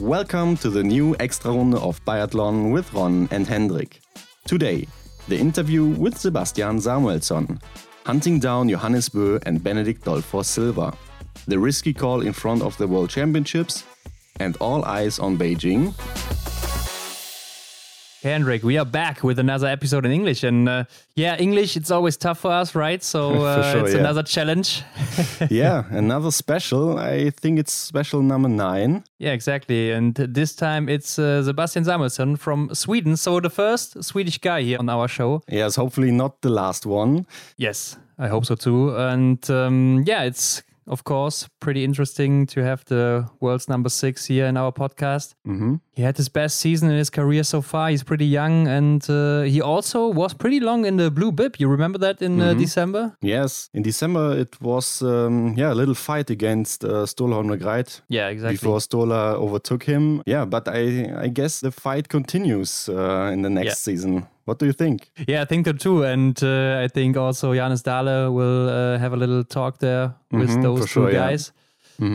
Welcome to the new Extrarunde of Biathlon with Ron and Hendrik. Today, the interview with Sebastian Samuelsson, hunting down Johannes Bø and Benedikt Doll for silver, the risky call in front of the World Championships, and all eyes on Beijing. Hendrik, we are back with another episode in English. And uh, yeah, English, it's always tough for us, right? So uh, sure, it's yeah. another challenge. yeah, another special. I think it's special number nine. yeah, exactly. And this time it's uh, Sebastian Samuelsson from Sweden. So the first Swedish guy here on our show. Yes, hopefully not the last one. Yes, I hope so too. And um, yeah, it's of course pretty interesting to have the world's number six here in our podcast. hmm He had his best season in his career so far. He's pretty young, and uh, he also was pretty long in the blue bib. You remember that in uh, December? Yes, in December it was um, yeah a little fight against uh, Sturla Holm Lægreid Yeah, exactly. before Sturla overtook him. Yeah, but I I guess the fight continues uh, in the next Yeah. season. What do you think? Yeah, I think so too, and uh, I think also Johannes Dale will uh, have a little talk there with Mhm, those two sure, yeah. guys.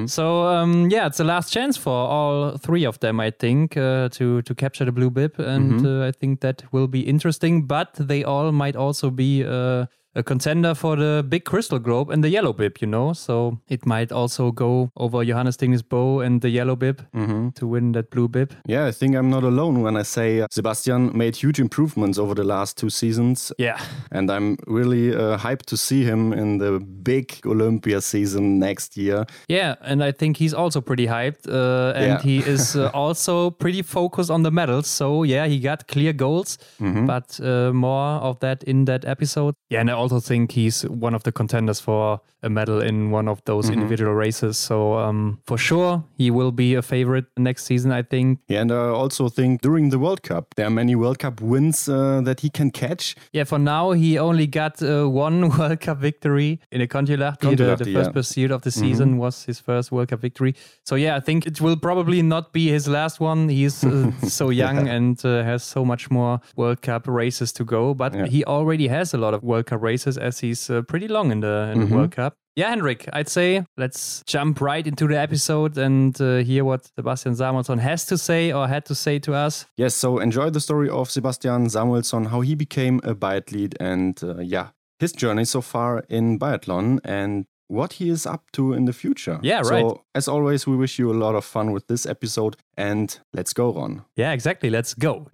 So um, yeah, it's the last chance for all three of them, I think, uh, to to capture the blue bib, and Mm-hmm. uh, I think that will be interesting. But they all might also be uh, a contender for the big crystal globe and the yellow bib, you know. So it might also go over Johannes Thingnes Bø and the yellow bib Mm-hmm. to win that blue bib. Yeah, I think I'm not alone when I say uh, Sebastian made huge improvements over the last two seasons. Yeah, And I'm really uh, hyped to see him in the big Olympia season next year. Yeah, and I think he's also pretty hyped, uh, and Yeah. he is uh, also pretty focused on the medals. So yeah, he got clear goals, Mm-hmm. but uh, more of that in that episode. Yeah, and I also think he's one of the contenders for a medal in one of those Mm-hmm. individual races. So um, for sure, he will be a favorite next season. I think. Yeah, and I also think during the World Cup, there are many World Cup wins uh, that he can catch. Yeah, for now he only got uh, one World Cup victory in a Kontiolahti. The, the first yeah. pursuit of the season was his first World Cup victory. So yeah, I think it will probably not be his last one. He's uh, so young and uh, has so much more World Cup races to go. But Yeah. he already has a lot of World Cup races as he's uh, pretty long in the in the Mhm. World Cup. Yeah, Hendrik, I'd say let's jump right into the episode and uh, hear what Sebastian Samuelsson has to say or had to say to us. Yes, so enjoy the story of Sebastian Samuelsson, how he became a biathlete, and uh, yeah, his journey so far in biathlon and what he is up to in the future. Yeah, right. So, as always, we wish you a lot of fun with this episode, and let's go on. Yeah, exactly. Let's go.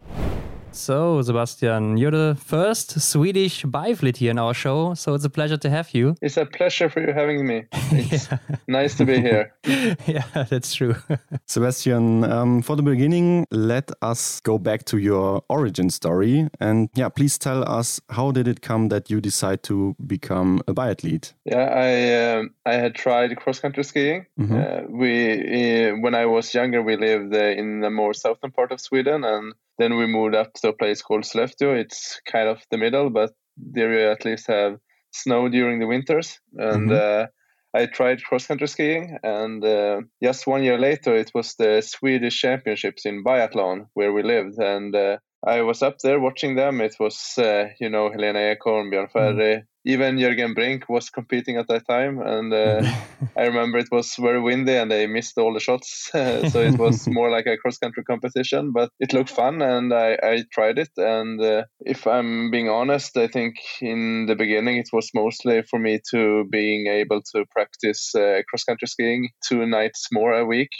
So, Sebastian, you're the first Swedish biathlete here in our show, so it's a pleasure to have you. It's a pleasure for you having me. It's nice to be here. yeah, that's true. Sebastian, um, for the beginning, let us go back to your origin story, and yeah, please tell us how did it come that you decide to become a biathlete? Yeah, I um, I had tried cross country skiing. Mhm. Uh, we uh, when I was younger, we lived uh, in the more southern part of Sweden, and then we moved up to a place called Sollefteå. It's kind of the middle, but there you at least have snow during the winters. And uh, I tried cross country skiing, and uh, just one year later, it was the Swedish Championships in biathlon where we lived, and uh, I was up there watching them. It was, uh, you know, Helena Ekholm, Björn Ferry, even Jörgen Brink was competing at that time, and uh, I remember it was very windy and they missed all the shots, so it was more like a cross country competition. But it looked fun, and I, I tried it. And uh, if I'm being honest, I think in the beginning it was mostly for me to being able to practice uh, cross country skiing two nights more a week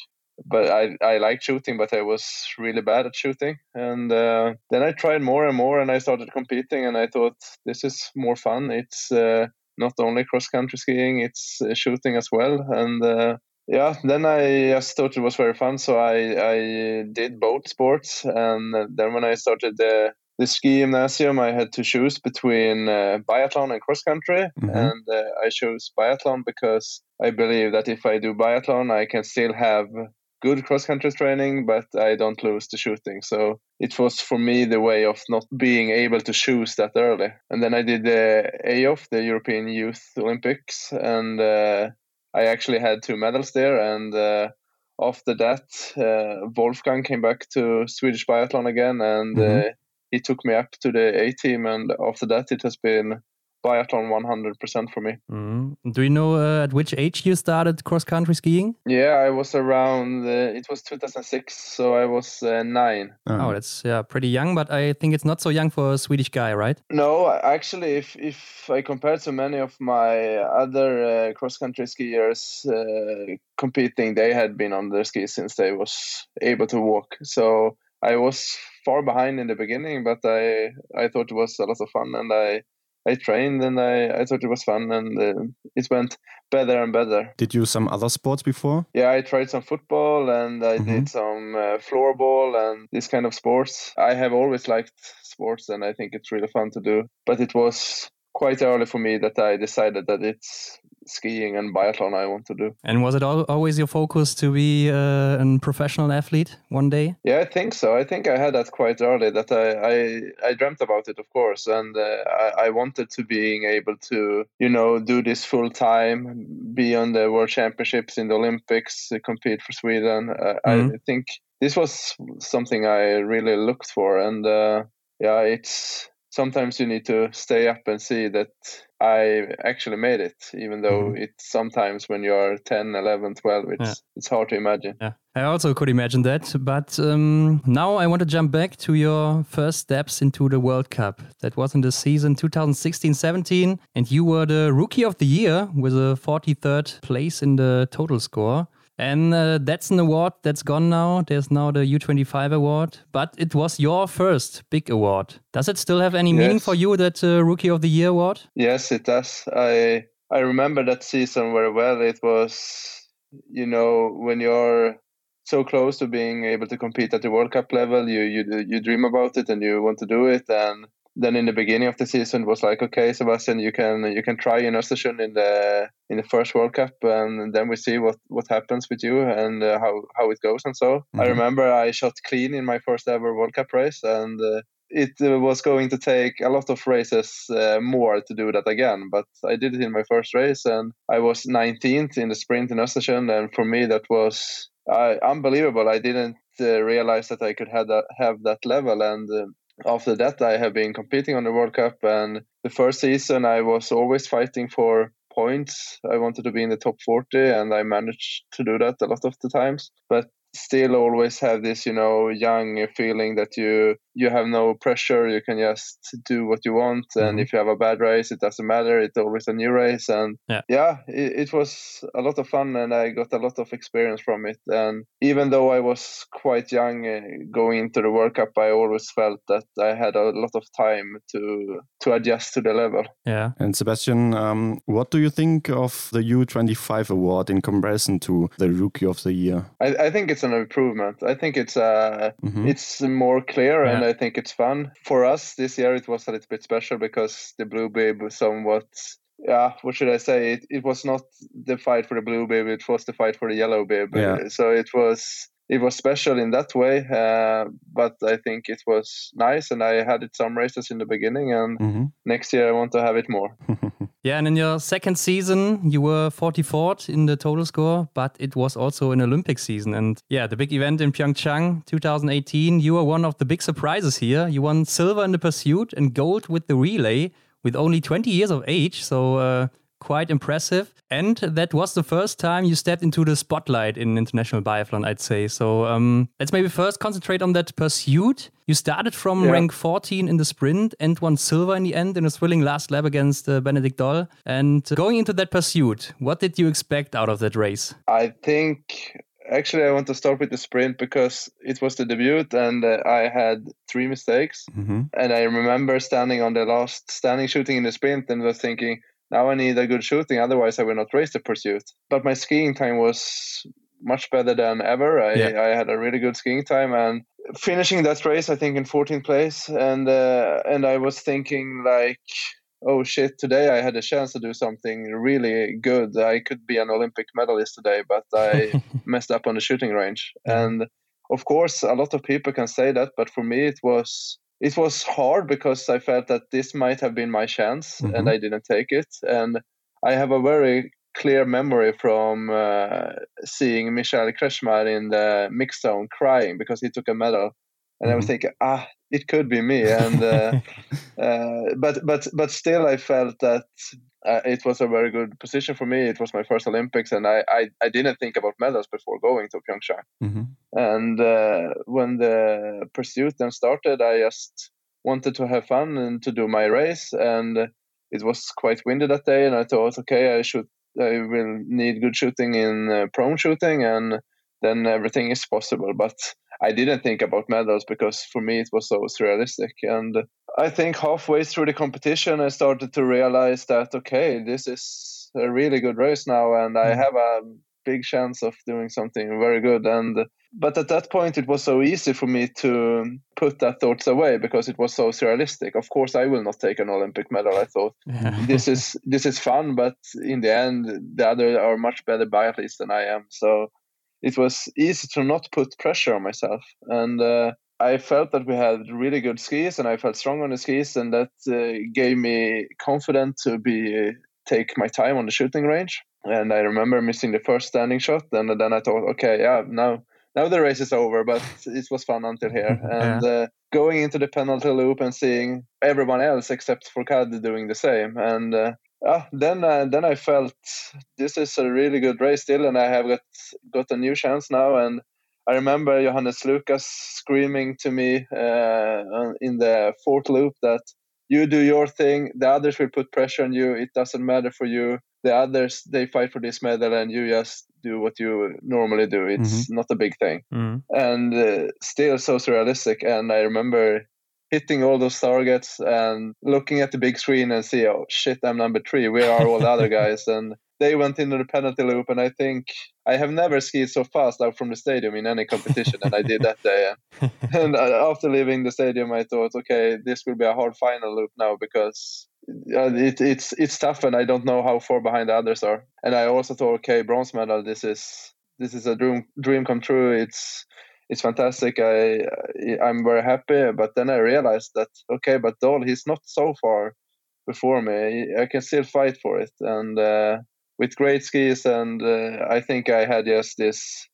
but I I like shooting, but I was really bad at shooting. And uh, then I tried more and more, and I started competing, and I thought this is more fun. It's uh, not only cross country skiing; it's uh, shooting as well. And uh, yeah, then I just thought it was very fun, so I I did both sports. And then when I started the the ski gymnasium, I had to choose between uh, biathlon and cross country, Mhm. and uh, I chose biathlon because I believe that if I do biathlon, I can still have good cross country training, but I don't lose the shooting. So it was for me the way of not being able to choose that early. And then I did the AOF, the European Youth Olympics, and uh, I actually had two medals there. And uh, after that, uh, Wolfgang came back to Swedish biathlon again, and Mhm. uh, he took me up to the A team. And after that, it has been biathlon 100% for me. Mm. Do you know uh, at which age you started cross country skiing? Yeah, I was around. Uh, it was 2006, so I was uh, nine. Oh, that's yeah, pretty young, but I think it's not so young for a Swedish guy, right? No, actually, if if I compare to many of my other uh, cross country skiers uh, competing, they had been on their skis since they was able to walk. So I was far behind in the beginning, but I I thought it was a lot of fun, and I I trained and I, I thought it was fun and uh, it went better and better. Did you some other sports before? Yeah, I tried some football and I mm-hmm. did some uh, floorball and this kind of sports. I have always liked sports and I think it's really fun to do. But it was quite early for me that I decided that it's skiing and biathlon I want to do. And was it always your focus to be uh, a professional athlete one day? Yeah, I think so. I think I had that quite early. That I I, I dreamt about it, of course, and uh, I, I wanted to being able to you know do this full time, be on the World Championships in the Olympics, compete for Sweden. Uh, mm-hmm. I think this was something I really looked for, and uh, yeah, it's sometimes you need to stay up and see that I actually made it, even though mm-hmm. it's sometimes when you're 10, 11, 12, it's, yeah. it's hard to imagine. Yeah, I also could imagine that. But um, now I want to jump back to your first steps into the World Cup. That was in the season 2016 17, and you were the Rookie of the Year with a 43rd place in the total score. And uh, that's an award that's gone now. There's now the U25 award, but it was your first big award. Does it still have any yes. meaning for you, that uh, Rookie of the Year award? Yes, it does. I I remember that season very well. It was, you know, when you're so close to being able to compete at the World Cup level, you you you dream about it and you want to do it, and then in the beginning of the season was like, okay, Sebastian, you can you can try in Östersund in the in the first World Cup, and then we see what what happens with you and uh, how how it goes and so. Mm-hmm. I remember I shot clean in my first ever World Cup race, and uh, it uh, was going to take a lot of races uh, more to do that again. But I did it in my first race, and I was 19th in the sprint in Östersund, and for me that was uh, unbelievable. I didn't uh, realize that I could have that have that level, and after that, I have been competing on the World Cup. And the first season, I was always fighting for points. I wanted to be in the top 40, and I managed to do that a lot of the times. But still always have this you know young feeling that you you have no pressure you can just do what you want and mm-hmm. if you have a bad race it doesn't matter it's always a new race and yeah, yeah it, it, was a lot of fun and i got a lot of experience from it and even though i was quite young uh, going into the world cup i always felt that i had a lot of time to to adjust to the level yeah and sebastian um, what do you think of the u25 award in comparison to the rookie of the year i, I think it's an improvement. I think it's uh, mm-hmm. it's more clear yeah. and I think it's fun. For us this year, it was a little bit special because the blue bib was somewhat. Yeah, what should I say? It, it was not the fight for the blue bib; it was the fight for the yellow bib. Yeah. So it was it was special in that way. Uh, but I think it was nice, and I had it some races in the beginning, and mm-hmm. next year I want to have it more. yeah, and in your second season, you were 44th in the total score, but it was also an Olympic season. And yeah, the big event in Pyeongchang 2018, you were one of the big surprises here. You won silver in the pursuit and gold with the relay with only 20 years of age. So, uh, quite impressive. And that was the first time you stepped into the spotlight in international biathlon, I'd say. So um, let's maybe first concentrate on that pursuit. You started from yeah. rank 14 in the sprint and won silver in the end in a thrilling last lap against uh, Benedikt Doll. And going into that pursuit, what did you expect out of that race? I think actually i want to start with the sprint because it was the debut and uh, i had three mistakes mm-hmm. and i remember standing on the last standing shooting in the sprint and was thinking now I need a good shooting, otherwise I will not race the pursuit. But my skiing time was much better than ever. I, yeah. I had a really good skiing time and finishing that race, I think in 14th place, and uh, and I was thinking like, oh shit, today I had a chance to do something really good. I could be an Olympic medalist today, but I messed up on the shooting range. And of course, a lot of people can say that, but for me, it was it was hard because I felt that this might have been my chance mm-hmm. and I didn't take it. And I have a very clear memory from uh, seeing Michal Krčmář in the mixed zone crying because he took a medal. And I was Mhm. thinking, ah, it could be me, and uh, uh, but but but still, I felt that uh, it was a very good position for me. It was my first Olympics, and I I, I didn't think about medals before going to Pyeongchang. Mhm. And uh, when the pursuit then started, I just wanted to have fun and to do my race. And it was quite windy that day, and I thought, okay, I should, I will need good shooting in uh, prone shooting, and then everything is possible. But I didn't think about medals because for me it was so surrealistic. And I think halfway through the competition, I started to realize that okay, this is a really good race now, and I Mm. have a big chance of doing something very good. And but at that point, it was so easy for me to put that thoughts away because it was so surrealistic. Of course, I will not take an Olympic medal. I thought this is this is fun, but in the end, the other are much better biathletes than I am. So it was easy to not put pressure on myself, and uh, I felt that we had really good skis, and I felt strong on the skis, and that uh, gave me confidence to be take my time on the shooting range. And I remember missing the first standing shot, and then I thought, okay, yeah, now now the race is over, but it was fun until here. And uh, going into the penalty loop and seeing everyone else except Fourcade doing the same, and uh, ah, then uh, then I felt this is a really good race still, and I have got got a new chance now. And I remember Johannes Lukas screaming to me uh, in the fourth loop that you do your thing, the others will put pressure on you. It doesn't matter for you. The others they fight for this medal, and you just do what you normally do. It's not a big thing Mm. and uh, still so surrealistic. And I remember hitting all those targets and looking at the big screen and see, oh shit, I'm number three. Where are all the other guys? And they went into the penalty loop, and I think I have never skied so fast out from the stadium in any competition, and I did that day. And uh, after leaving the stadium, I thought, okay, this will be a hard final loop now because uh, it, it's it's tough, and I don't know how far behind the others are. And I also thought, okay, bronze medal. This is this is a dream dream come true. It's it's fantastic. I I'm very happy. But then I realized that okay, but Doll he's not so far before me. I can still fight for it, and uh, with great skis, and uh, I think I had just this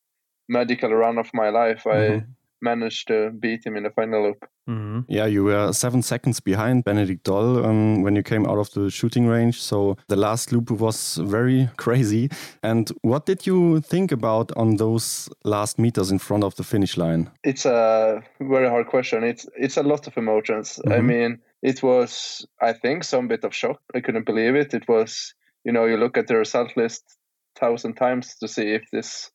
magical run of my life. I Mhm. Managed to beat him in the final loop. Mhm. Yeah, you were seven seconds behind Benedikt Doll um, when you came out of the shooting range. So the last loop was very crazy. And what did you think about on those last meters in front of the finish line? It's a very hard question. It's it's a lot of emotions. I Mhm. mean, it was I think some bit of shock. I couldn't believe it. It was you know you look at the result list thousand times to see if this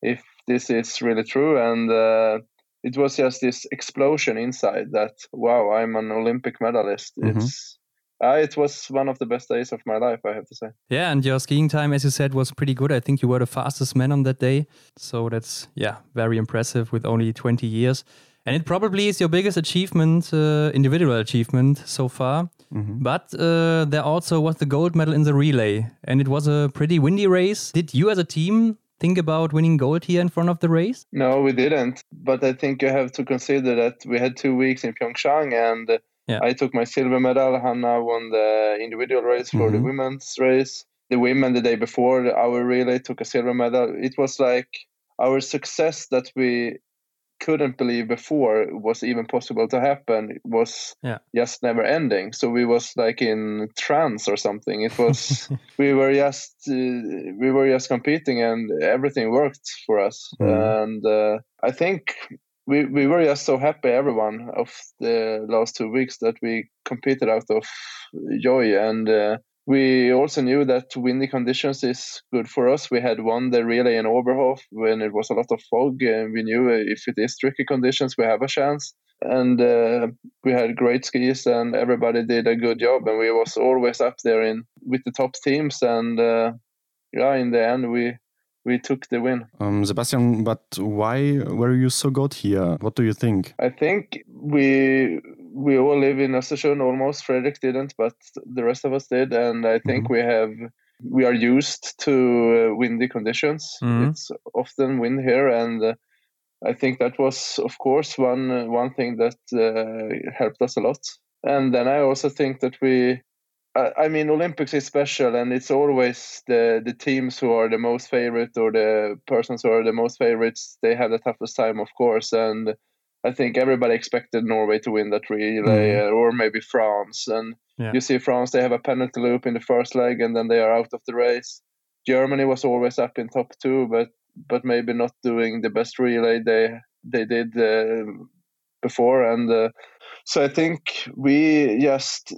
if this is really true and. Uh, it was just this explosion inside that wow i'm an olympic medalist Mhm. it's uh, it was one of the best days of my life i have to say Yeah, and your skiing time, as you said, was pretty good. I think you were the fastest man on that day. So that's, yeah, very impressive with only 20 years. And it probably is your biggest achievement, uh, individual achievement so far. Mhm. But uh, there also was the gold medal in the relay. And it was a pretty windy race. Did you as a team think about winning gold here in front of the race? no we didn't but i think you have to consider that we had two weeks in pyeongchang and Yeah. i took my silver medal hannah won the individual race for the Mhm. women's race the women the day before our relay took a silver medal it was like our success that we couldn't believe before was even possible to happen was Yeah. just never ending so we was like in trance or something it was we were just uh, we were just competing and everything worked for us Mhm. and uh, i think we, we were just so happy everyone of the last two weeks that we competed out of joy and uh, we also knew that windy conditions is good for us. We had won the relay in Oberhof when it was a lot of fog, and we knew if it is tricky conditions, we have a chance. And uh, we had great skis, and everybody did a good job, and we was always up there in with the top teams. And uh, yeah, in the end, we we took the win. Um, Sebastian, but why were you so good here? What do you think? I think we we all live in Östersund almost. Fredrik didn't, but the rest of us did, and I think Mhm. we have we are used to uh, windy conditions. Mhm. It's often wind here, and uh, I think that was, of course, one uh, one thing that uh, helped us a lot. And then I also think that we. I I mean, Olympics is special, and it's always the the teams who are the most favorite or the persons who are the most favorites. They have the toughest time, of course, and I think everybody expected Norway to win that relay, mm. or maybe France. And yeah. you see France, they have a penalty loop in the first leg, and then they are out of the race. Germany was always up in top two, but but maybe not doing the best relay they they did uh, before. And uh, so I think we just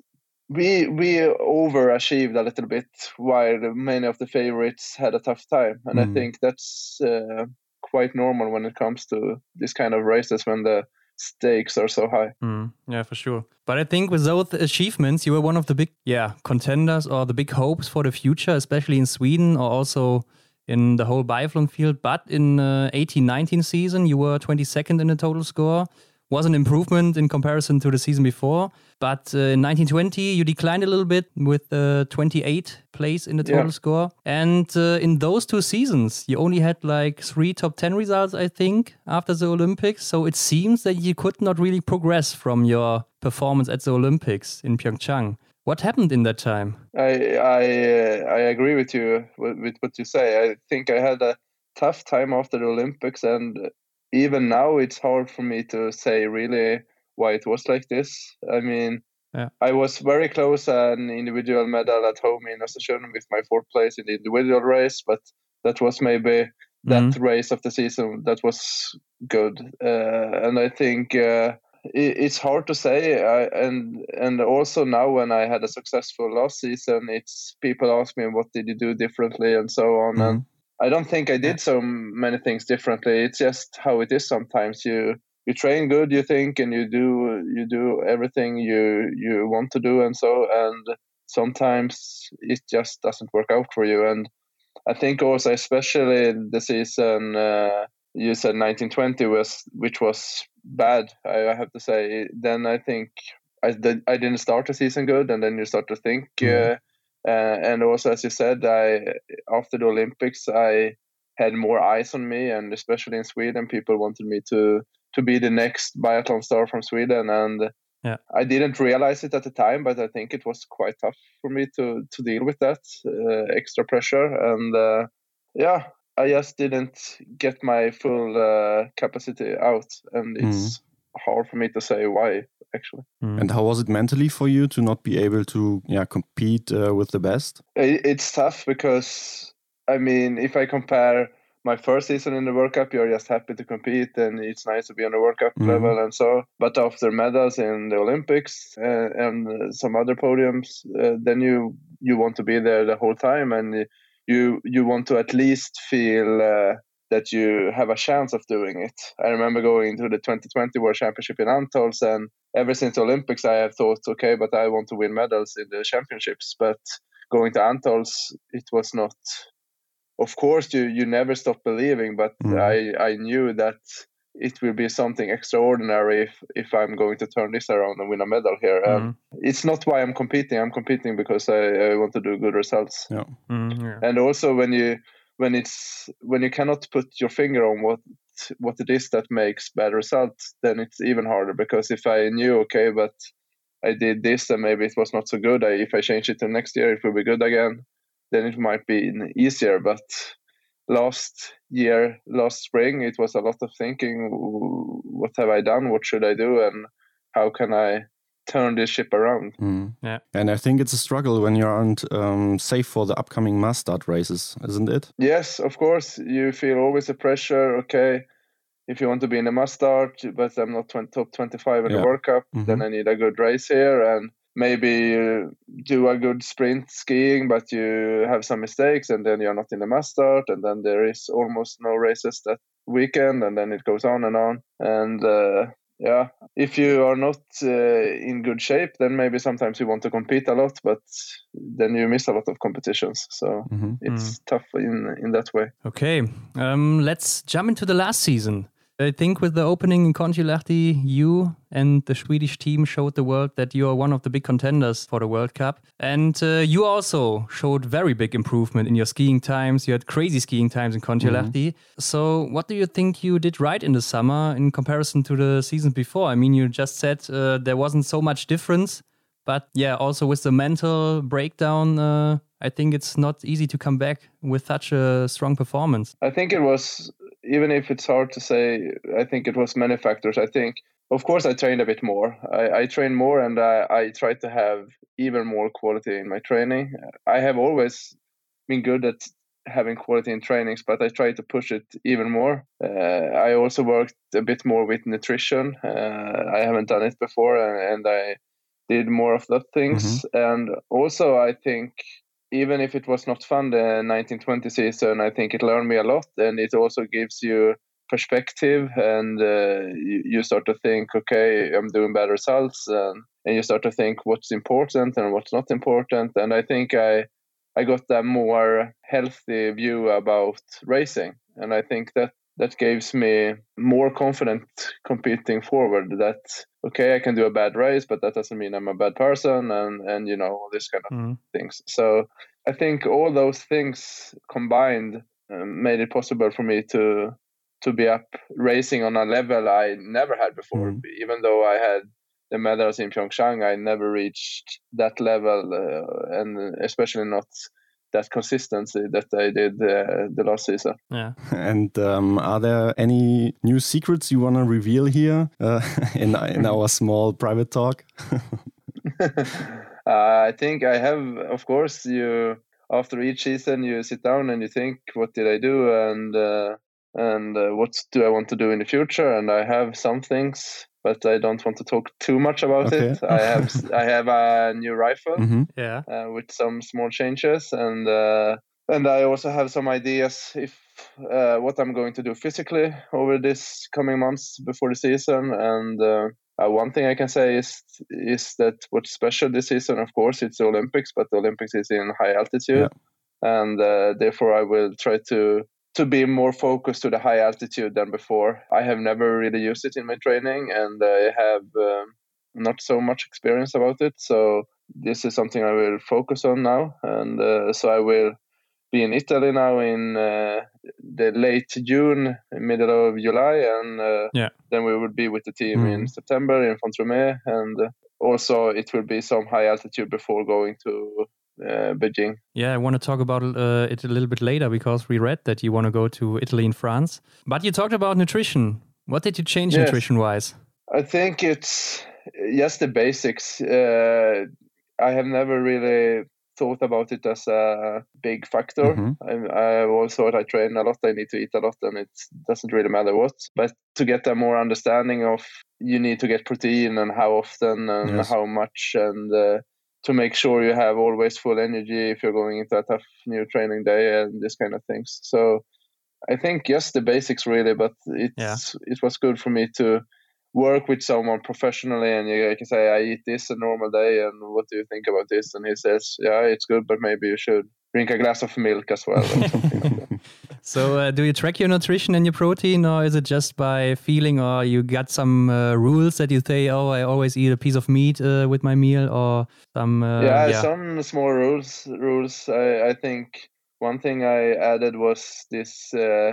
we we overachieved a little bit while many of the favorites had a tough time and mm. i think that's uh, quite normal when it comes to this kind of races when the stakes are so high. Mm. yeah for sure. But i think with those achievements you were one of the big yeah contenders or the big hopes for the future especially in sweden or also in the whole biathlon field. But in uh, 18-19 season you were 22nd in the total score was an improvement in comparison to the season before. But uh, in 1920, you declined a little bit with uh, 28 place in the total yeah. score. And uh, in those two seasons, you only had like three top 10 results, I think, after the Olympics. So it seems that you could not really progress from your performance at the Olympics in Pyeongchang. What happened in that time? I I, uh, I agree with you with, with what you say. I think I had a tough time after the Olympics, and even now it's hard for me to say really why it was like this. I mean, yeah. I was very close an individual medal at home in Östersund with my fourth place in the individual race, but that was maybe that mm-hmm. race of the season that was good. Uh, and I think uh, it, it's hard to say. I, and and also now when I had a successful last season, it's people ask me what did you do differently and so on. Mm-hmm. And I don't think I did so many things differently. It's just how it is sometimes. You you train good, you think, and you do you do everything you you want to do, and so and sometimes it just doesn't work out for you. And I think also, especially the season uh, you said 1920 was which was bad. I, have to say. Then I think I did, I didn't start the season good, and then you start to think. Mm-hmm. Uh, and also, as you said, I after the Olympics, I had more eyes on me, and especially in Sweden, people wanted me to to be the next biathlon star from Sweden, and yeah. I didn't realize it at the time, but I think it was quite tough for me to to deal with that uh, extra pressure, and uh, yeah, I just didn't get my full uh, capacity out, and it's mm. Hard for me to say why actually. Mm. And how was it mentally for you to not be able to yeah compete uh, with the best? It's tough because I mean, if I compare my first season in the World Cup, you're just happy to compete, and it's nice to be on the World Cup mm. level and so. But after medals in the Olympics uh, and some other podiums, uh, then you you want to be there the whole time, and you you want to at least feel uh, that you have a chance of doing it. I remember going to the 2020 World Championship in Antholz, and ever since Olympics, I have thought, okay, but I want to win medals in the championships. But going to Antholz, it was not. Of course, you you never stop believing, but mm. I I knew that it will be something extraordinary if, if I'm going to turn this around and win a medal here. Mm. Um, it's not why I'm competing. I'm competing because I, I want to do good results. Yeah. Mm, yeah. And also when you when it's when you cannot put your finger on what what it is that makes bad results, then it's even harder because if I knew okay, but I did this and maybe it was not so good. I, if I change it to next year, it will be good again. Then it might be easier. But last year, last spring, it was a lot of thinking. What have I done? What should I do? And how can I turn this ship around. Mm. Yeah. And I think it's a struggle when you aren't um, safe for the upcoming mass start races, isn't it? Yes, of course. You feel always a pressure. Okay, if you want to be in the mass start, but I'm not 20, top 25 in yeah. the World Cup, mm -hmm. then I need a good race here and maybe do a good sprint skiing, but you have some mistakes and then you're not in the mass start, and then there is almost no races that weekend, and then it goes on and on. And uh, yeah, if you are not uh, in good shape, then maybe sometimes you want to compete a lot, but then you miss a lot of competitions. So mm-hmm. it's mm. tough in in that way. Okay, um, let's jump into the last season. I think with the opening in Kontiolahti, you and the Swedish team showed the world that you are one of the big contenders for the World Cup. And uh, you also showed very big improvement in your skiing times. You had crazy skiing times in Kontiolahti. Mm -hmm. So, what do you think you did right in the summer in comparison to the season before? I mean, you just said uh, there wasn't so much difference, but yeah, also with the mental breakdown. Uh, I think it's not easy to come back with such a strong performance. I think it was even if it's hard to say, I think it was many factors. I think, of course, I trained a bit more. I, I trained more and I, I tried to have even more quality in my training. I have always been good at having quality in trainings, but I try to push it even more. Uh, I also worked a bit more with nutrition. Uh, I haven't done it before, and, and I did more of those things. Mm-hmm. And also, I think even if it was not fun the 1920 season, I think it learned me a lot, and it also gives you perspective, and uh, you, you, start to think, okay, I'm doing bad results, and, and you start to think what's important and what's not important. And I think I I got a more healthy view about racing, and I think that that gives me more confident competing forward. That okay, I can do a bad race, but that doesn't mean I'm a bad person, and and you know all this kind of mm. things. So I think all those things combined um, made it possible for me to to be up racing on a level I never had before. Mm. Even though I had the medals in Pyeongchang, I never reached that level, uh, and especially not that consistency that I did uh, the last season. Yeah. And um, are there any new secrets you want to reveal here uh, in in our small private talk? Uh, I think I have, of course, you after each season you sit down and you think, what did I do, and uh, and uh, what do I want to do in the future, and I have some things but I don't want to talk too much about okay. it. I have I have a new rifle, mm-hmm. yeah, uh, with some small changes, and uh, and I also have some ideas if uh, what I'm going to do physically over this coming months before the season. And uh, uh, one thing I can say is is that what's special this season, of course, it's the Olympics, but the Olympics is in high altitude, yeah. and uh, therefore I will try to to be more focused to the high altitude than before. I have never really used it in my training, and I have um, not so much experience about it. So this is something I will focus on now, and uh, so I will be in Italy now in uh, the late June, middle of July, and uh, yeah. then we will be with the team mm. in September in Font-Romeu, and also it will be some high altitude before going to uh, Beijing. Yeah, I want to talk about uh, it a little bit later because we read that you want to go to Italy and France. But you talked about nutrition. What did you change yes. nutrition wise? I think it's just the basics. Uh, I have never really thought about it as a big factor. Mm-hmm. I, I always thought I train a lot, I need to eat a lot, and it doesn't really matter what. But to get a more understanding of you need to get protein and how often and yes. how much and uh, to make sure you have always full energy if you're going into a tough new training day and this kind of things. So I think just the basics really, but it's yeah. it was good for me to work with someone professionally and you can say I eat this a normal day and what do you think about this and he says yeah it's good but maybe you should drink a glass of milk as well so uh, do you track your nutrition and your protein or is it just by feeling or you got some uh, rules that you say oh I always eat a piece of meat uh, with my meal or some uh, yeah, yeah, some small rules rules I, I think one thing I added was this uh,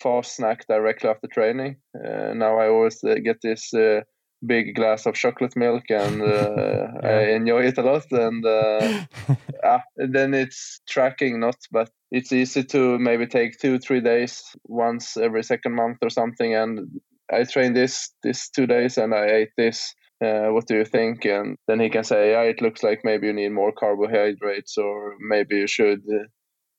fast snack directly after training. Uh, now I always uh, get this uh, big glass of chocolate milk and uh, yeah. I enjoy it a lot. And uh, ah, then it's tracking, not, but it's easy to maybe take two, three days once every second month or something. And I trained this this two days and I ate this. Uh, what do you think? And then he can say, yeah, it looks like maybe you need more carbohydrates or maybe you should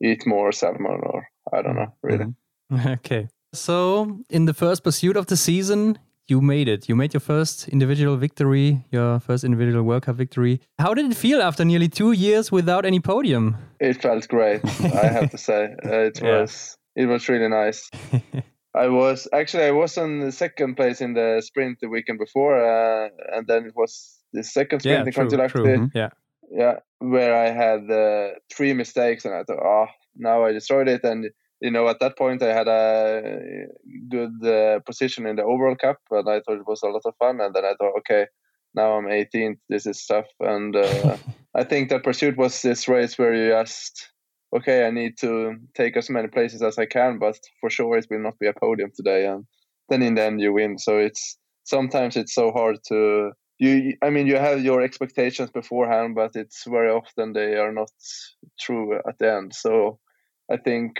eat more salmon or I don't know, really. Mm-hmm. Okay. So, in the first pursuit of the season, you made it. You made your first individual victory, your first individual World Cup victory. How did it feel after nearly two years without any podium? It felt great, I have to say. Uh, it yeah. was it was really nice. I was actually I was on the second place in the sprint the weekend before, uh, and then it was the second sprint yeah, in Kontiolahti. Mm -hmm. Yeah, yeah, where I had uh, three mistakes, and I thought, oh, now I destroyed it, and you know, at that point I had a good uh, position in the overall cup, and I thought it was a lot of fun. And then I thought, okay, now I'm 18th. This is tough. And uh, I think that pursuit was this race where you just, okay, I need to take as many places as I can, but for sure it will not be a podium today. And then in the end you win. So it's sometimes it's so hard to you. I mean, you have your expectations beforehand, but it's very often they are not true at the end. So I think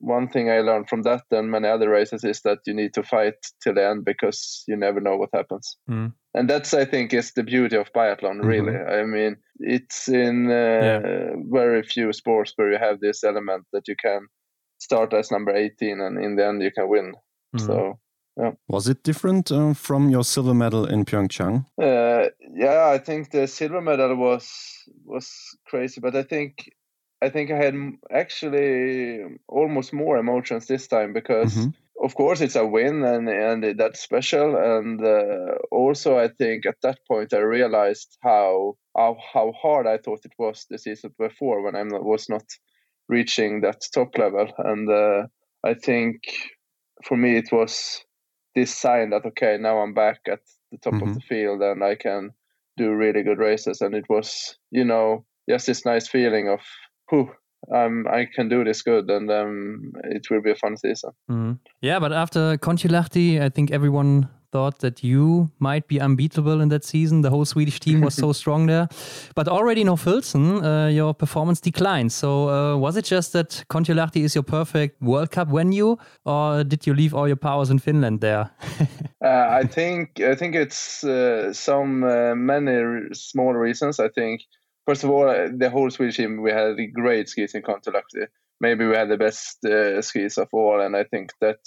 one thing I learned from that and many other races is that you need to fight till the end because you never know what happens. Mm. And that's I think is the beauty of biathlon. Really, I mean, it's in uh, Yeah. very few sports where you have this element that you can start as number 18 and in the end you can win. Mm. So yeah. Was it different uh, from your silver medal in Pyeongchang? Uh, yeah, I think the silver medal was was crazy, but I think I think I had actually almost more emotions this time because, Mhm. of course, it's a win and and that's special. And uh, also, I think at that point I realized how how how hard I thought it was the season before when I was not reaching that top level. And uh, I think for me it was this sign that okay, now I'm back at the top Mhm. of the field and I can do really good races. And it was, you know, just this nice feeling of, whew, um, I can do this good, and um, it will be a fun season. Mm. Yeah, but after Kontiolahti, I think everyone thought that you might be unbeatable in that season. The whole Swedish team was so strong there. But already in Hochfilzen, uh, your performance declined. So uh, was it just that Kontiolahti is your perfect World Cup venue, or did you leave all your powers in Finland there? Uh, I think I think it's uh, some uh, many r- small reasons. I think first of all, uh, the whole Swedish team we had great skis in. Maybe we had the best uh, skis of all, and I think that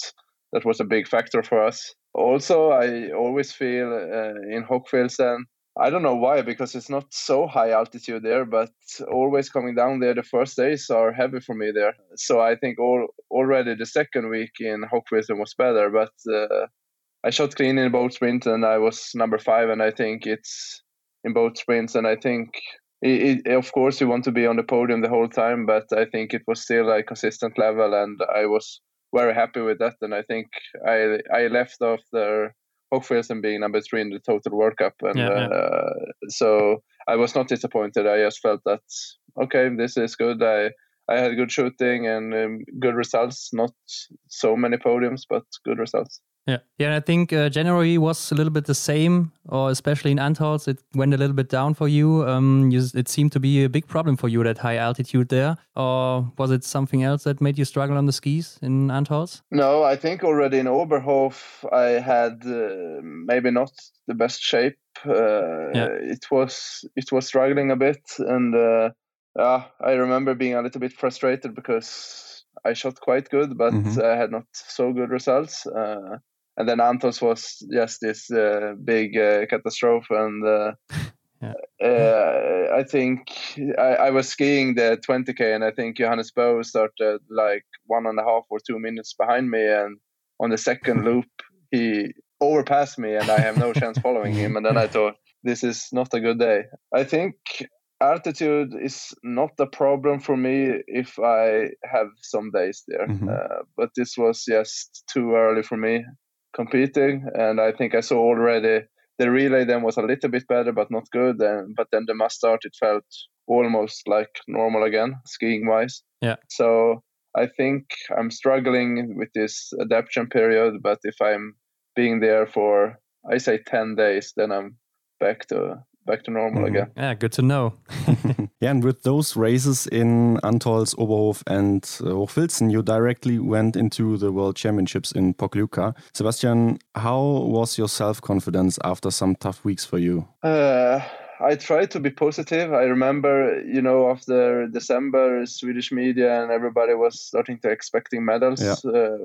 that was a big factor for us. Also, I always feel uh, in Hochfilzen. I don't know why, because it's not so high altitude there, but always coming down there, the first days are heavy for me there. So I think all, already the second week in Hochfilzen was better, but uh, I shot clean in both sprints and I was number five. And I think it's in both sprints. And I think, it, it, of course, you want to be on the podium the whole time, but I think it was still a consistent level. And I was very happy with that. And I think I I left after Hochfilzen being number three in the total World Cup. And Yeah, yeah. uh, so I was not disappointed. I just felt that, okay, this is good. I, I had good shooting and um, good results. Not so many podiums, but good results. Yeah, yeah. And I think uh, January was a little bit the same, or especially in Antholz, it went a little bit down for you. Um, you, it seemed to be a big problem for you that high altitude there, or was it something else that made you struggle on the skis in Antholz? No, I think already in Oberhof I had uh, maybe not the best shape. Uh, Yeah. It was it was struggling a bit, and uh, yeah, I remember being a little bit frustrated because I shot quite good, but Mhm. I had not so good results. Uh, and then Antholz was just this uh, big uh, catastrophe, and uh, Yeah. uh, I think I, I was skiing the 20k, and I think Johannes Bø started like one and a half or two minutes behind me, and on the second loop he overpassed me, and I have no chance following him. And then I thought, this is not a good day. I think altitude is not a problem for me if I have some days there, Mhm. uh, but this was just too early for me competing, and I think I saw already the relay then was a little bit better, but not good. And but then the mass start, it felt almost like normal again, skiing wise. Yeah. So I think I'm struggling with this adaptation period, but if I'm being there for I say ten days, then I'm back to back to normal Mhm. again. Yeah, good to know. yeah, and with those races in Antholz, Oberhof, and uh, Hochfilzen, you directly went into the World Championships in Pokljuka. Sebastian, how was your self confidence after some tough weeks for you? Uh, I tried to be positive. I remember, you know, after December, Swedish media and everybody was starting to expecting medals Yeah. uh,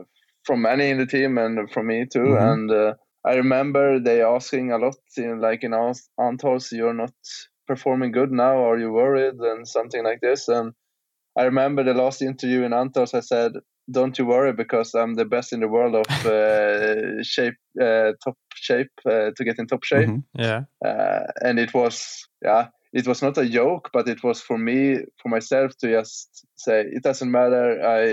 from many in the team and from me too. Mhm. And uh, I remember they asking a lot, in, like in Ant- Antholz, you're not performing good now. Are you worried? And something like this. And I remember the last interview in Antholz, I said, don't you worry because I'm the best in the world of uh, shape, uh, top shape, uh, to get in top shape Mhm. Yeah. uh, and it was yeah it was not a joke but it was for me for myself to just say it doesn't matter i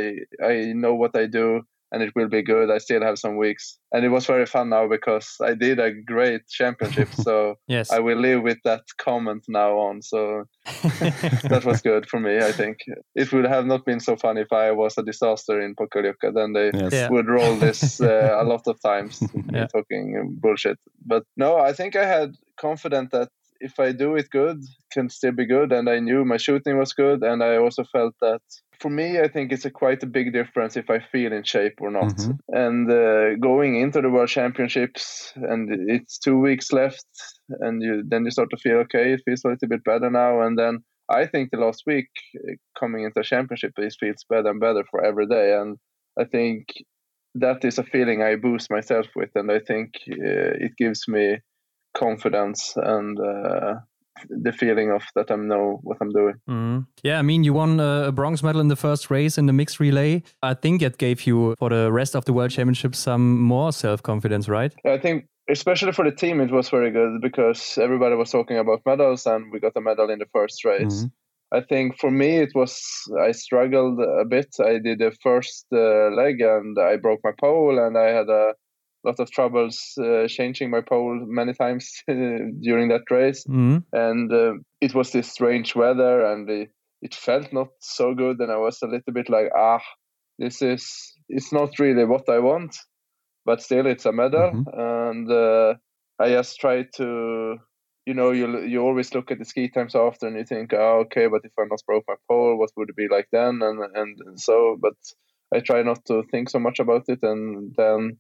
i know what i do and it will be good i still have some weeks and it was very fun now because i did a great championship so Yes. i will live with that comment now on so that was good for me i think it would have not been so fun if i was a disaster in Pokljuka. then they Yes. Yeah. would roll this uh, a lot of times Yeah. talking bullshit but no i think i had confident that if I do it good, can still be good. And I knew my shooting was good, and I also felt that for me, I think it's a quite a big difference if I feel in shape or not. Mm-hmm. And uh, going into the World Championships, and it's two weeks left, and you then you start to feel okay. It feels a little bit better now, and then I think the last week uh, coming into the championship, it feels better and better for every day, and I think that is a feeling I boost myself with, and I think uh, it gives me confidence and uh, the feeling of that I know what I'm doing. Mm. Yeah, I mean, you won a bronze medal in the first race in the mixed relay. I think it gave you for the rest of the World Championship some more self confidence, right? I think especially for the team, it was very good because everybody was talking about medals, and we got a medal in the first race. Mm. I think for me it was I struggled a bit. I did the first uh, leg and I broke my pole, and I had a lot of troubles uh, changing my pole many times during that race. Mm-hmm. And uh, it was this strange weather, and it, it felt not so good. And I was a little bit like, ah, this is it's not really what I want, but still it's a medal. Mm-hmm. And uh, I just tried to you know, you you always look at the ski times after and you think, oh, okay, but if I not broke my pole, what would it be like then? And and so, but I try not to think so much about it. And then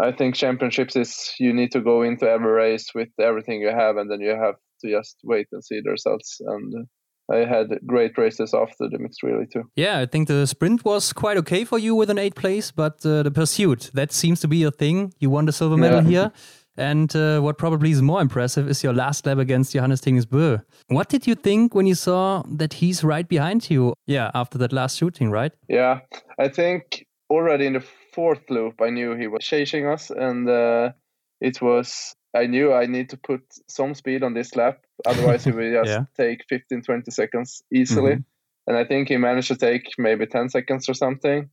I think championships is you need to go into every race with everything you have, and then you have to just wait and see the results. And I had great races after the mixed relay too. Yeah, I think the sprint was quite okay for you with an eighth place, but uh, the pursuit that seems to be your thing. You won the silver medal yeah. here. And uh, what probably is more impressive is your last lap against Johannes Thingnes Bø. What did you think when you saw that he's right behind you? Yeah, after that last shooting, right? Yeah, I think already in the fourth loop, I knew he was chasing us, and uh, it was. I knew I need to put some speed on this lap, otherwise he will just yeah. take 15, 20 seconds easily. Mm -hmm. And I think he managed to take maybe 10 seconds or something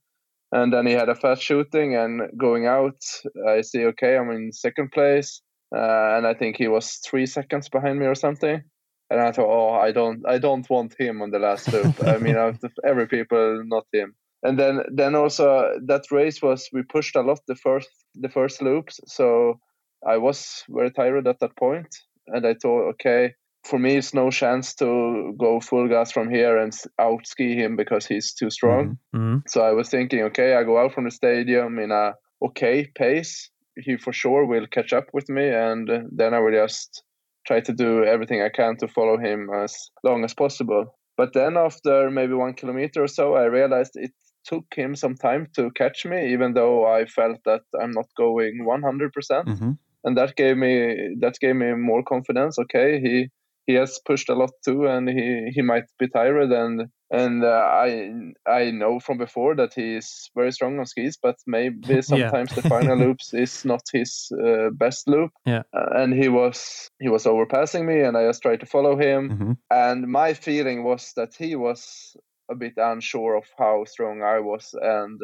and then he had a fast shooting and going out i see okay i'm in second place uh, and i think he was three seconds behind me or something and i thought oh i don't i don't want him on the last loop i mean out of every people not him and then then also that race was we pushed a lot the first the first loops so i was very tired at that point and i thought okay for me, it's no chance to go full gas from here and out ski him because he's too strong. Mm-hmm. mm-hmm. So I was thinking, okay, I go out from the stadium in a okay pace. He for sure will catch up with me, and then I will just try to do everything I can to follow him as long as possible. But then after maybe one kilometer or so, I realized it took him some time to catch me, even though I felt that I'm not going 100%. percent mm-hmm. And that gave me that gave me more confidence. Okay, he he has pushed a lot too, and he, he might be tired. And and uh, I I know from before that he is very strong on skis, but maybe sometimes the final loops is not his uh, best loop. Yeah, uh, and he was he was overpassing me, and I just tried to follow him. Mm-hmm. And my feeling was that he was a bit unsure of how strong I was, and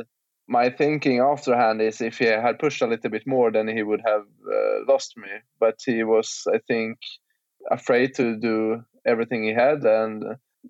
my thinking afterhand is if he had pushed a little bit more, then he would have uh, lost me. But he was, I think afraid to do everything he had. And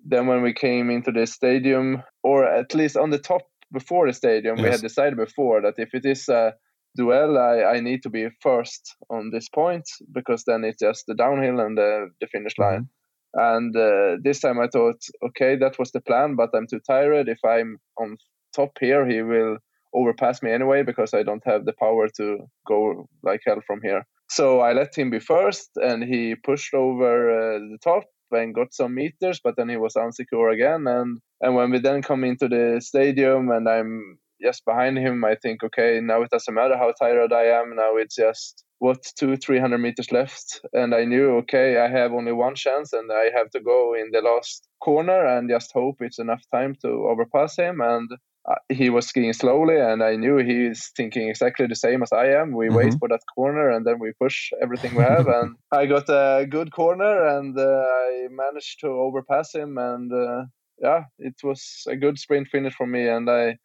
then when we came into the stadium, or at least on the top before the stadium, yes. we had decided before that if it is a duel, I, I need to be first on this point because then it's just the downhill and the, the finish mm-hmm. line. Mm-hmm. And uh, this time I thought, okay, that was the plan, but I'm too tired. If I'm on top here, he will overpass me anyway because I don't have the power to go like hell from here. So I let him be first, and he pushed over uh, the top and got some meters, but then he was unsecure again. And and when we then come into the stadium, and I'm just behind him, I think, okay, now it doesn't matter how tired I am. Now it's just what two, three hundred meters left, and I knew, okay, I have only one chance, and I have to go in the last corner and just hope it's enough time to overpass him. And he was skiing slowly, and I knew he's thinking exactly the same as I am. We mm-hmm. wait for that corner, and then we push everything we have. and I got a good corner, and uh, I managed to overpass him. And uh, yeah, it was a good sprint finish for me. And I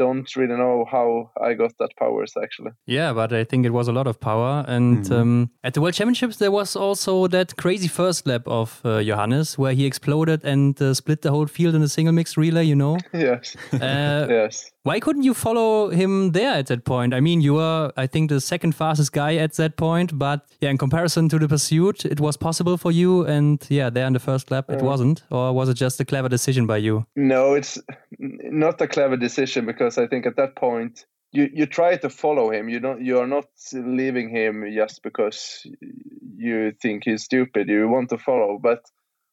don't really know how I got that powers actually. Yeah, but I think it was a lot of power. And mm um, at the World Championships, there was also that crazy first lap of uh, Johannes where he exploded and uh, split the whole field in a single mixed relay. You know? yes. Uh, yes. Why couldn't you follow him there at that point? I mean, you were, I think, the second fastest guy at that point, but yeah, in comparison to the pursuit, it was possible for you. And yeah, there in the first lap, it wasn't. Or was it just a clever decision by you? No, it's not a clever decision because I think at that point, you, you try to follow him. You don't. You are not leaving him just because you think he's stupid. You want to follow, but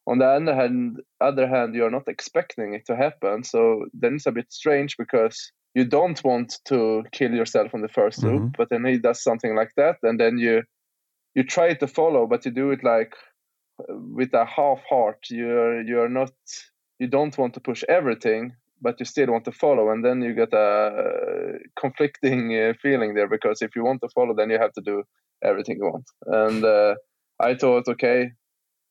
on the other hand, other hand, you're not expecting it to happen. So then it's a bit strange because you don't want to kill yourself on the 1st mm-hmm. loop, but then he does something like that, and then you you try to follow, but you do it like with a half heart. You're you're not you don't want to push everything, but you still want to follow, and then you get a conflicting uh, feeling there because if you want to follow, then you have to do everything you want. And uh, I thought, okay,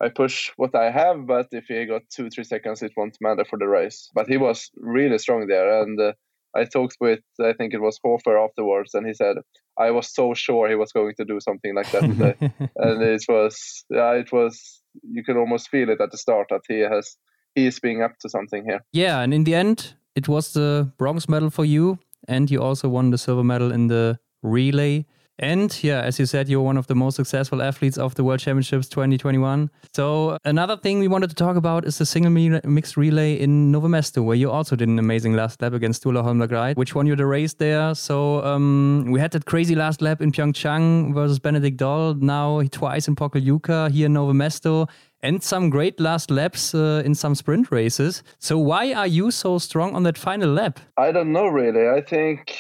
I push what I have, but if he got two, three seconds, it won't matter for the race. But he was really strong there. And uh, I talked with, I think it was Hofer afterwards, and he said, I was so sure he was going to do something like that today. and it was, yeah, it was, you can almost feel it at the start that he has, he is being up to something here. Yeah. And in the end, it was the bronze medal for you. And you also won the silver medal in the relay. And yeah, as you said, you're one of the most successful athletes of the World Championships 2021. So another thing we wanted to talk about is the single mixed relay in Nove Mesto, where you also did an amazing last lap against Sturla Holm Lægreid which won you the race there. So um, we had that crazy last lap in Pyeongchang versus Benedikt Doll. Now twice in Pokljuka, here in Nove Mesto and some great last laps uh, in some sprint races. So why are you so strong on that final lap? I don't know really. I think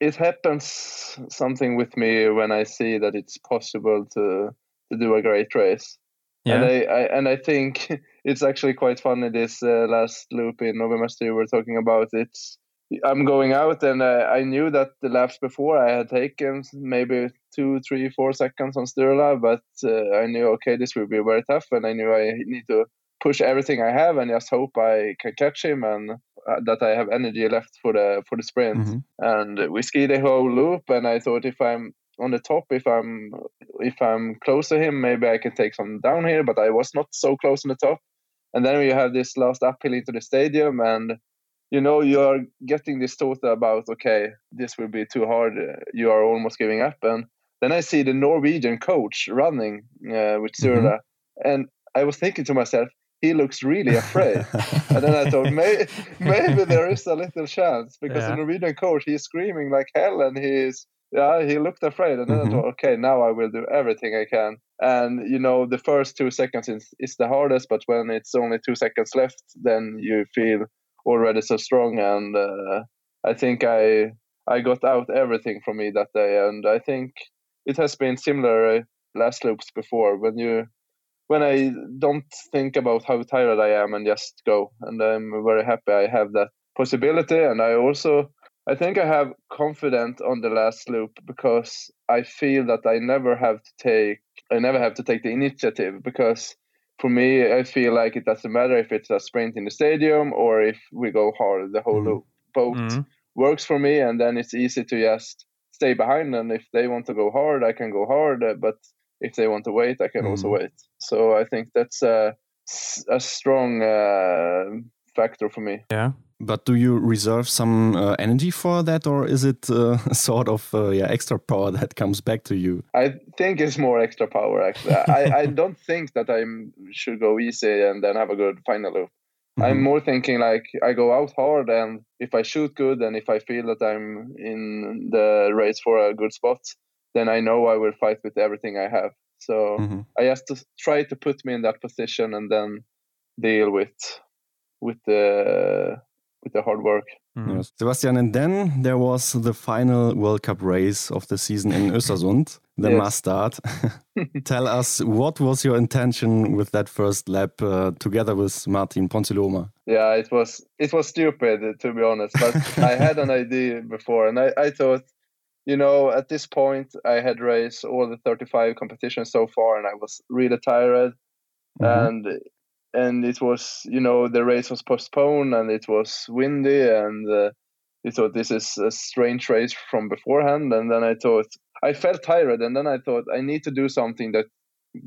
it happens something with me when I see that it's possible to to do a great race. Yeah. And I, I and I think it's actually quite funny this uh, last loop in Nove Mesto, you were talking about. It's I'm going out and uh, I knew that the laps before I had taken maybe two, three, four seconds on Sturla, but uh, I knew okay this will be very tough, and I knew I need to push everything I have and just hope I can catch him and uh, that I have energy left for the for the sprint. Mm-hmm. And we skied the whole loop, and I thought if I'm on the top, if I'm if I'm close to him, maybe I can take some down here. But I was not so close on the top. And then we have this last uphill into the stadium, and you know you are getting this thought about okay, this will be too hard. You are almost giving up, and then I see the Norwegian coach running uh, with Sturla, mm-hmm. and I was thinking to myself, he looks really afraid. and then I thought, May, maybe there is a little chance because yeah. the Norwegian coach, he's screaming like hell and he's, yeah, he looked afraid. And then mm-hmm. I thought, okay, now I will do everything I can. And, you know, the first two seconds is, is the hardest, but when it's only two seconds left, then you feel already so strong. And uh, I think I, I got out everything from me that day. And I think it has been similar uh, last loops before when you when I don't think about how tired I am and just go. And I'm very happy I have that possibility. And I also, I think I have confidence on the last loop because I feel that I never have to take, I never have to take the initiative because for me, I feel like it doesn't matter if it's a sprint in the stadium or if we go hard. The whole mm. loop, both mm. works for me, and then it's easy to just stay behind. And if they want to go hard, I can go hard. But if they want to wait, I can mm. also wait. So I think that's a, a strong uh, factor for me. Yeah. But do you reserve some uh, energy for that, or is it uh, sort of uh, yeah extra power that comes back to you? I think it's more extra power. Actually, I, I don't think that I should go easy and then have a good final loop. Mm -hmm. I'm more thinking like I go out hard, and if I shoot good, and if I feel that I'm in the race for a good spot, then I know I will fight with everything I have. So mm-hmm. I have to try to put me in that position and then deal with with the with the hard work. Mm-hmm. Yes. Sebastian, and then there was the final World Cup race of the season in Östersund, the yes. mass start. Tell us what was your intention with that first lap uh, together with Martin Ponsiluoma? Yeah, it was it was stupid to be honest, but I had an idea before, and I, I thought you know, at this point, I had raced all the 35 competitions so far, and I was really tired. Mm-hmm. And and it was, you know, the race was postponed, and it was windy, and uh, he thought this is a strange race from beforehand. And then I thought I felt tired, and then I thought I need to do something that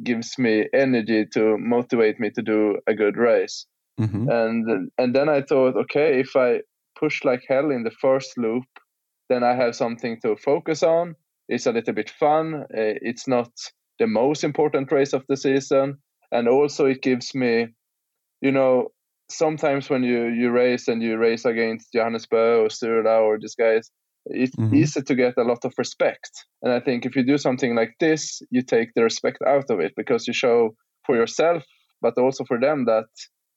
gives me energy to motivate me to do a good race. Mm-hmm. And and then I thought, okay, if I push like hell in the first loop, then I have something to focus on. It's a little bit fun. Eh, it's not the most important race of the season, and also it gives me, you know, sometimes when you you race and you race against Johannes Bø or Sturla or these guys, it's mm-hmm. easy to get a lot of respect. And I think if you do something like this, you take the respect out of it because you show for yourself, but also for them that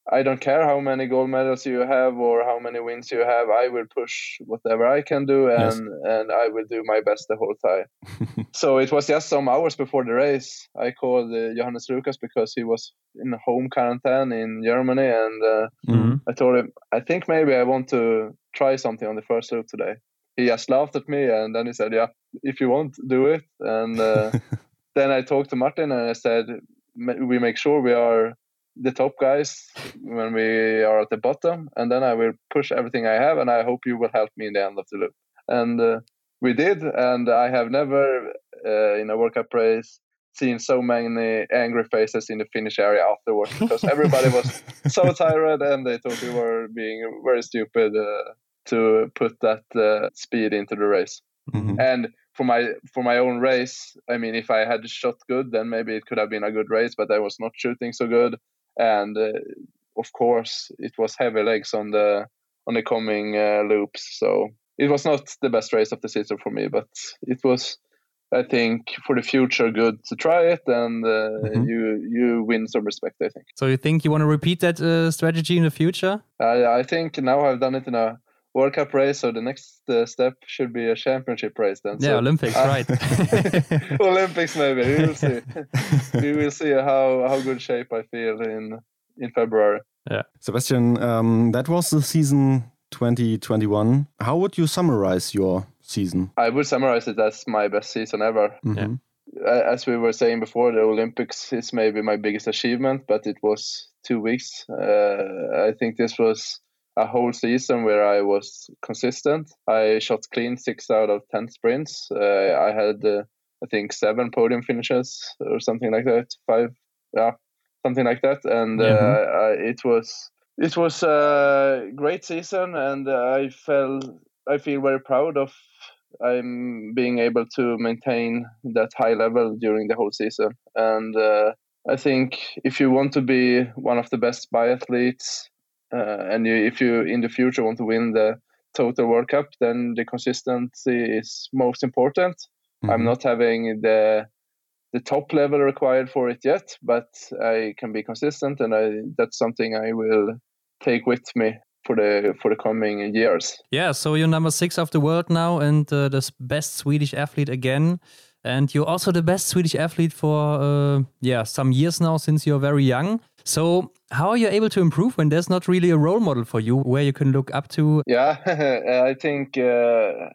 I don't care how many gold medals you have or how many wins you have. I will push whatever I can do, and yes. and I will do my best the whole time. so it was just some hours before the race. I called uh, Johannes Lukas because he was in home quarantine in Germany, and uh, mm-hmm. I told him I think maybe I want to try something on the first loop today. He just laughed at me, and then he said, "Yeah, if you want, do it." And uh, then I talked to Martin, and I said, "We make sure we are." The top guys when we are at the bottom, and then I will push everything I have, and I hope you will help me in the end of the loop. And uh, we did, and I have never uh, in a World Cup race seen so many angry faces in the finish area afterwards because everybody was so tired and they thought we were being very stupid uh, to put that uh, speed into the race. Mm-hmm. And for my for my own race, I mean, if I had shot good, then maybe it could have been a good race. But I was not shooting so good and uh, of course it was heavy legs on the on the coming uh, loops. So it was not the best race of the season for me, but it was. I think for the future, good to try it, and uh, mm-hmm. you you win some respect. I think. So you think you want to repeat that uh, strategy in the future? I think now I've done it in a World Cup race, so the next uh, step should be a championship race then. Yeah, so, Olympics, uh, right? Olympics, maybe. We will see. we will see how how good shape I feel in in February. Yeah, Sebastian, um, that was the season 2021. How would you summarize your season? I would summarize it as my best season ever. Mm -hmm. yeah. As we were saying before, the Olympics is maybe my biggest achievement, but it was two weeks. Uh, I think this was a whole season where I was consistent. I shot clean six out of 10 sprints. Uh, I had, uh, I think, seven podium finishes or something like that. Five, yeah, something like that. And mm-hmm. uh, it was it was a great season, and I felt I feel very proud of I'm being able to maintain that high level during the whole season. And uh, I think if you want to be one of the best biathletes uh, and you, if you in the future want to win the total World Cup, then the consistency is most important. Mm-hmm. I'm not having the the top level required for it yet, but I can be consistent, and I, that's something I will take with me for the for the coming years. Yeah, so you're number six of the world now, and uh, the best Swedish athlete again, and you're also the best Swedish athlete for uh, yeah some years now since you're very young. So, how are you able to improve when there's not really a role model for you where you can look up to? Yeah, I think uh,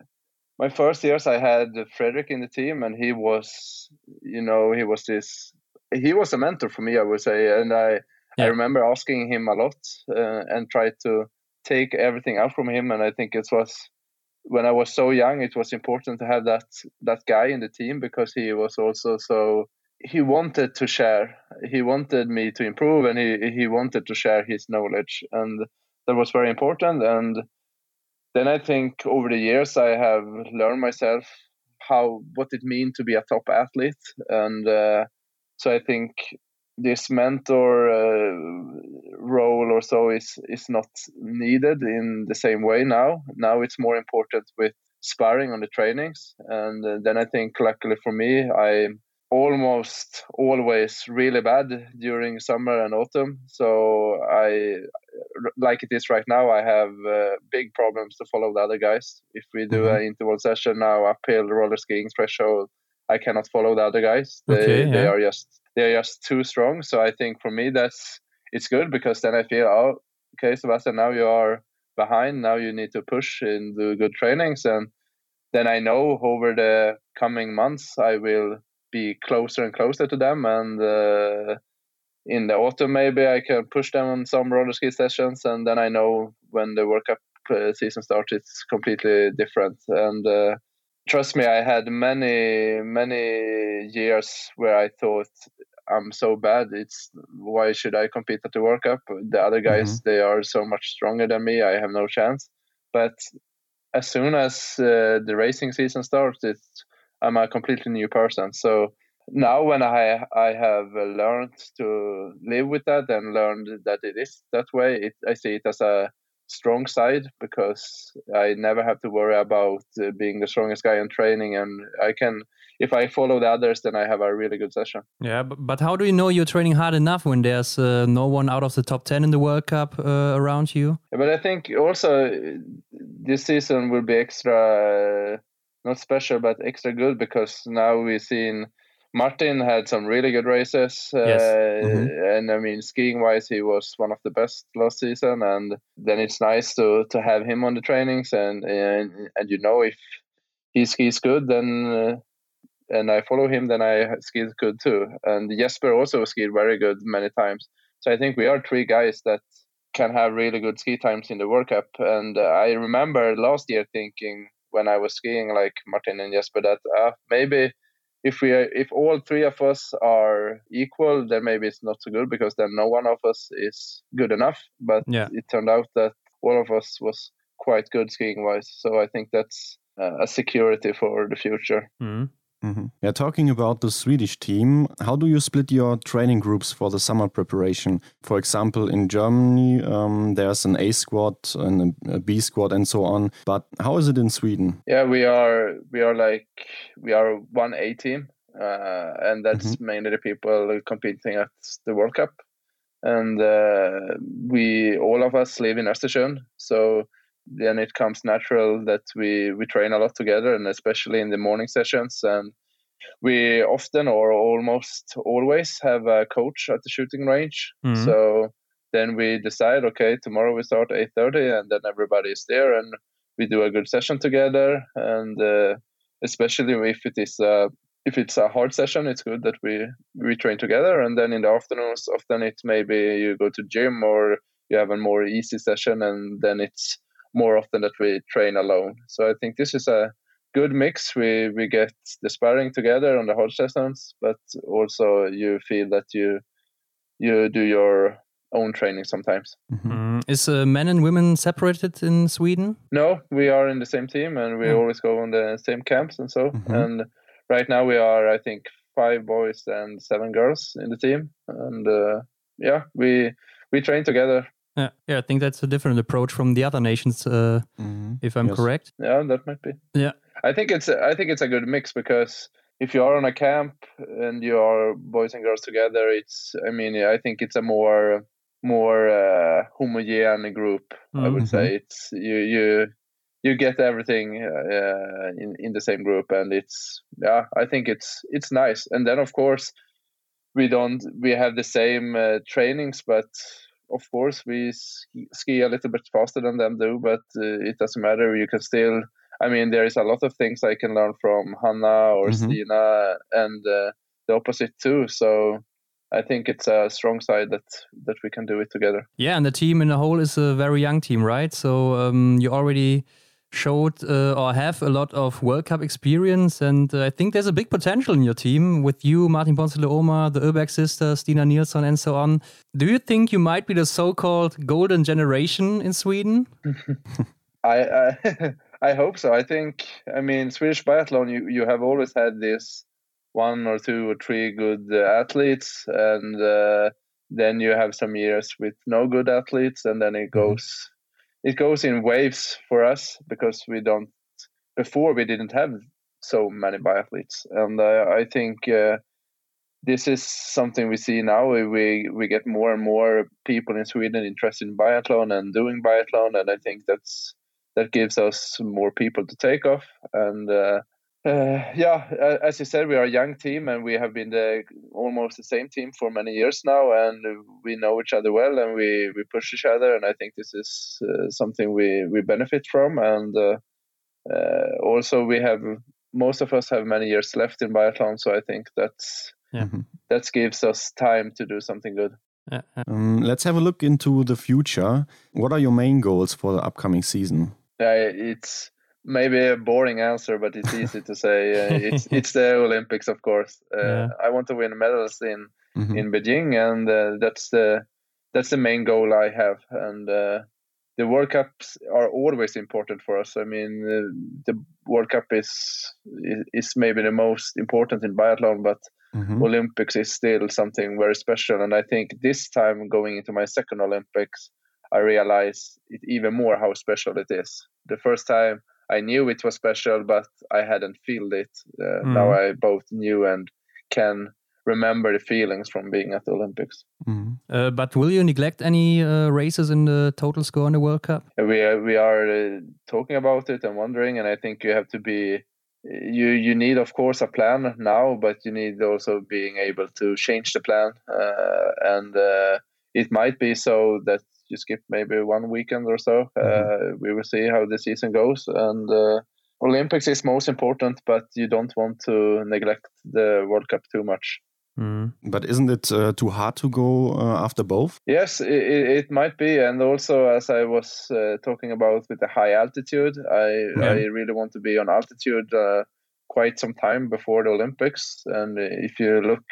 my first years I had Fredrik in the team, and he was, you know, he was this, he was a mentor for me, I would say, and I, yeah. I remember asking him a lot uh, and tried to take everything out from him, and I think it was when I was so young, it was important to have that that guy in the team because he was also so he wanted to share. He wanted me to improve, and he he wanted to share his knowledge, and that was very important. And then I think over the years I have learned myself how what it means to be a top athlete, and uh, so I think this mentor uh, role or so is is not needed in the same way now. Now it's more important with sparring on the trainings, and uh, then I think luckily for me I almost always really bad during summer and autumn. So I, like it is right now, I have uh, big problems to follow the other guys. If we do mm-hmm. an interval session now, uphill roller skiing threshold, I cannot follow the other guys. They, okay, yeah. they are just they are just too strong. So I think for me that's it's good because then I feel oh okay Sebastian now you are behind now you need to push and do good trainings and then I know over the coming months I will be closer and closer to them. And uh, in the autumn, maybe I can push them on some roller ski sessions, and then I know when the World Cup uh, season starts, it's completely different. And uh, trust me, I had many many years where I thought I'm so bad. It's why should I compete at the World Cup? The other guys mm-hmm. they are so much stronger than me. I have no chance. But as soon as uh, the racing season starts, it's I'm a completely new person. So now when I I have learned to live with that and learned that it is that way, it, I see it as a strong side because I never have to worry about uh, being the strongest guy in training, and I can if I follow the others, then I have a really good session. Yeah, but, but how do you know you're training hard enough when there's uh, no one out of the top 10 in the World Cup uh, around you? But I think also this season will be extra, uh, not special, but extra good because now we've seen Martin had some really good races. Yes. Uh, mm-hmm. And I mean, skiing wise, he was one of the best last season. And then it's nice to, to have him on the trainings. And, and, and you know, if he skis good, then uh, and I follow him, then I skied good too. And Jesper also skied very good many times. So I think we are three guys that can have really good ski times in the World Cup. And uh, I remember last year thinking when I was skiing like Martin and Jesper that uh, maybe if we are, if all three of us are equal, then maybe it's not so good because then no one of us is good enough. But yeah. it turned out that all of us was quite good skiing wise. So I think that's uh, a security for the future. Mm. Mm -hmm. Yeah, talking about the Swedish team, how do you split your training groups for the summer preparation? For example, in Germany, um, there's an A squad and a B squad and so on. But how is it in Sweden? Yeah, we are we are like we are one A team, uh, and that's mm -hmm. mainly the people competing at the World Cup. And uh, we all of us live in Östersund, so then it comes natural that we we train a lot together and especially in the morning sessions. And we often or almost always have a coach at the shooting range. Mm-hmm. so then we decide okay tomorrow we start 8.30 and then everybody is there and we do a good session together. And uh, especially if it is a, if it's a hard session it's good that we we train together. And then in the afternoons often it's maybe you go to gym or you have a more easy session and then it's more often that we train alone. So I think this is a good mix. We we get the sparring together on the hard sessions, but also you feel that you you do your own training sometimes. Mm-hmm. Is uh, men and women separated in Sweden? No, we are in the same team and we mm. always go on the same camps and so. Mm-hmm. And right now we are, I think, five boys and seven girls in the team, and uh, yeah, we we train together yeah, yeah, I think that's a different approach from the other nations, uh, mm-hmm. if I'm yes. correct. Yeah, that might be. Yeah, I think it's I think it's a good mix because if you are on a camp and you are boys and girls together, it's I mean I think it's a more more uh, homogeneous group. Mm-hmm. I would say mm-hmm. it's you you you get everything uh, in in the same group, and it's yeah I think it's it's nice. And then of course we don't we have the same uh, trainings, but of course we ski a little bit faster than them do, but uh, it doesn't matter. You can still. I mean, there is a lot of things I can learn from Hanna or mm-hmm. Stina, and uh, the opposite too. So I think it's a strong side that that we can do it together. Yeah, and the team in the whole is a very young team, right? So um, you already showed uh, or have a lot of World Cup experience, and uh, I think there's a big potential in your team with you, Martin Ponsiluoma, the Öberg sisters, Stina Nilsson, and so on. Do you think you might be the so-called golden generation in Sweden? I, I, I hope so. I think I mean Swedish biathlon. You you have always had this one or two or three good uh, athletes, and uh, then you have some years with no good athletes, and then it mm-hmm. goes it goes in waves for us because we don't before we didn't have so many biathletes and uh, i think uh, this is something we see now. We we get more and more people in sweden interested in biathlon and doing biathlon. And i think that's that gives us more people to take off. And uh, uh, yeah, as you said, we are a young team and we have been the almost the same team for many years now, and we know each other well, and we, we push each other, and I think this is uh, something we, we benefit from, and uh, uh also we have most of us have many years left in biathlon, so I think that's yeah. Mm-hmm. that gives us time to do something good. Yeah, yeah. Um, let's have a look into the future. What are your main goals for the upcoming season? Yeah, it's maybe a boring answer, but it's easy to say. Uh, it's it's the Olympics, of course. Uh, Yeah. I want to win medals in Mhm. in Beijing, and uh, that's the that's the main goal I have. And uh, the World Cups are always important for us. I mean, uh, the World Cup is is- is maybe the most important in biathlon, but Mhm. Olympics is still something very special. And I think this time going into my second Olympics, I realize it even more how special it is. The first time I knew it was special, but I hadn't felt it. Uh, Now I both knew and can remember the feelings from being at the Olympics. Mhm. Uh, but will you neglect any uh, races in the total score in the World Cup? We are, we are uh, talking about it and wondering, and I think you have to be. You you need of course a plan now, but you need also being able to change the plan, uh, and uh, it might be so that you skip maybe one weekend or so. Uh, we will see how the season goes, and uh, Olympics is most important, but you don't want to neglect the World Cup too much. Mm. But isn't it uh, too hard to go uh, after both? Yes, it, it might be, and also as I was uh, talking about with the high altitude, I Yeah. I really want to be on altitude uh, quite some time before the Olympics. And if you look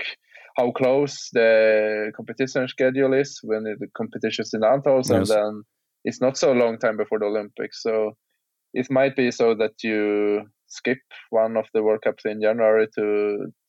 how close the competition schedule is when the competition is in Antholz, and then it's not so long time before the Olympics, so it might be so that you skip one of the World Cups in January to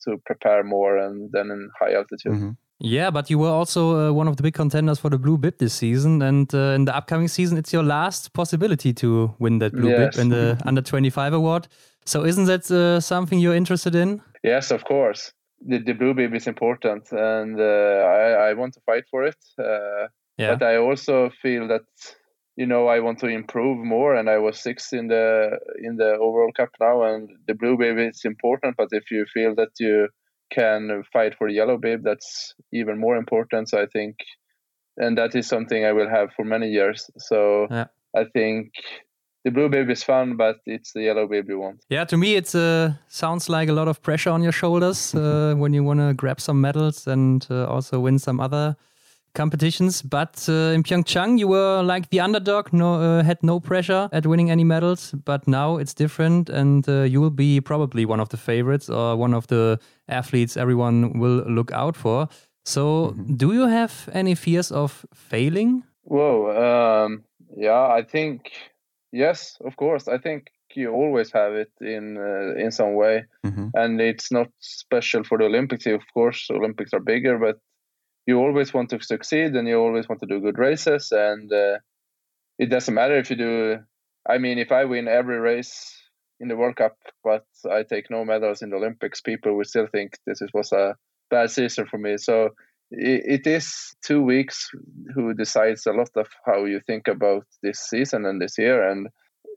to prepare more, and then in high altitude. Mhm. Yeah, but you were also uh, one of the big contenders for the Blue Bib this season, and uh, in the upcoming season, it's your last possibility to win that Blue Yes. Bib in the Under 25 award. So, isn't that uh, something you're interested in? Yes, of course. The, the blue bib is important, and uh, I, I want to fight for it. Uh, Yeah. But I also feel that you know I want to improve more, and I was sixth in the in the overall cup now, and the blue bib is important. But if you feel that you can fight for the yellow bib, that's even more important. So I think, and that is something I will have for many years. So Yeah. I think the blue baby is fun, but it's the yellow baby one. Yeah, to me, it uh, sounds like a lot of pressure on your shoulders uh, when you want to grab some medals and uh, also win some other competitions. But uh, in Pyeongchang, you were like the underdog, no, uh, had no pressure at winning any medals. But now it's different, and uh, you will be probably one of the favorites or one of the athletes everyone will look out for. So, do you have any fears of failing? Whoa. Um, yeah, I think yes, of course. I think you always have it in uh, in some way, Mhm. and it's not special for the Olympics. Of course, Olympics are bigger, but you always want to succeed, and you always want to do good races, and uh, it doesn't matter if you do. I mean, if I win every race in the World Cup, but I take no medals in the Olympics, people will still think this was a bad season for me. So it is two weeks who decides a lot of how you think about this season and this year. And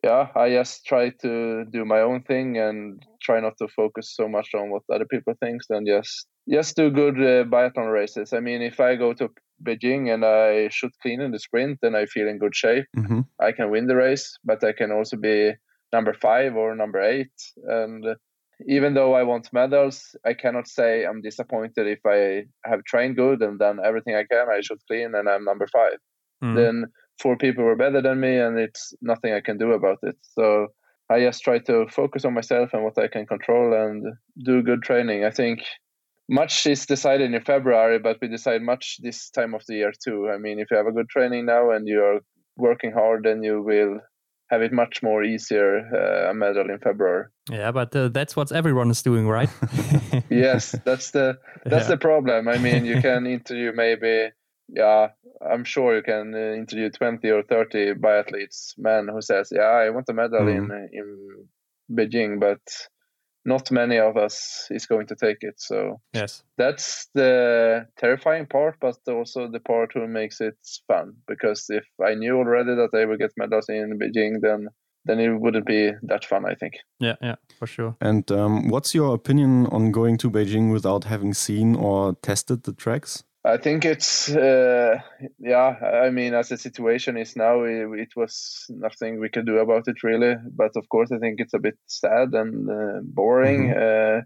yeah, I just try to do my own thing and try not to focus so much on what other people think and just just do good uh, biathlon races. I mean, if I go to Beijing and I shoot clean in the sprint, then I feel in good shape. Mhm. I can win the race, but I can also be number five or number eight. And even though I want medals, I cannot say I'm disappointed if I have trained good and done everything I can. I shoot clean and I'm number five. Mm. Then four people were better than me, and it's nothing I can do about it. So I just try to focus on myself and what I can control and do good training. I think much is decided in February, but we decide much this time of the year too. I mean, if you have a good training now and you are working hard, then you will have it much more easier uh, a medal in February. Yeah, but uh, that's what everyone is doing, right? yes, that's the that's Yeah. the problem. I mean, you can interview maybe, yeah, I'm sure you can uh, interview 20 or 30 biathletes, men who says, yeah, I want a medal in in Beijing, but not many of us is going to take it. So yes. that's the terrifying part, but also the part who makes it fun. Because if I knew already that I would get medals in Beijing, then then it wouldn't be that fun. I think. Yeah, yeah, for sure. And um, what's your opinion on going to Beijing without having seen or tested the tracks? I think it's uh, yeah. I mean, as the situation is now, it, it was nothing we could do about it really. But of course, I think it's a bit sad and uh, boring. Uh,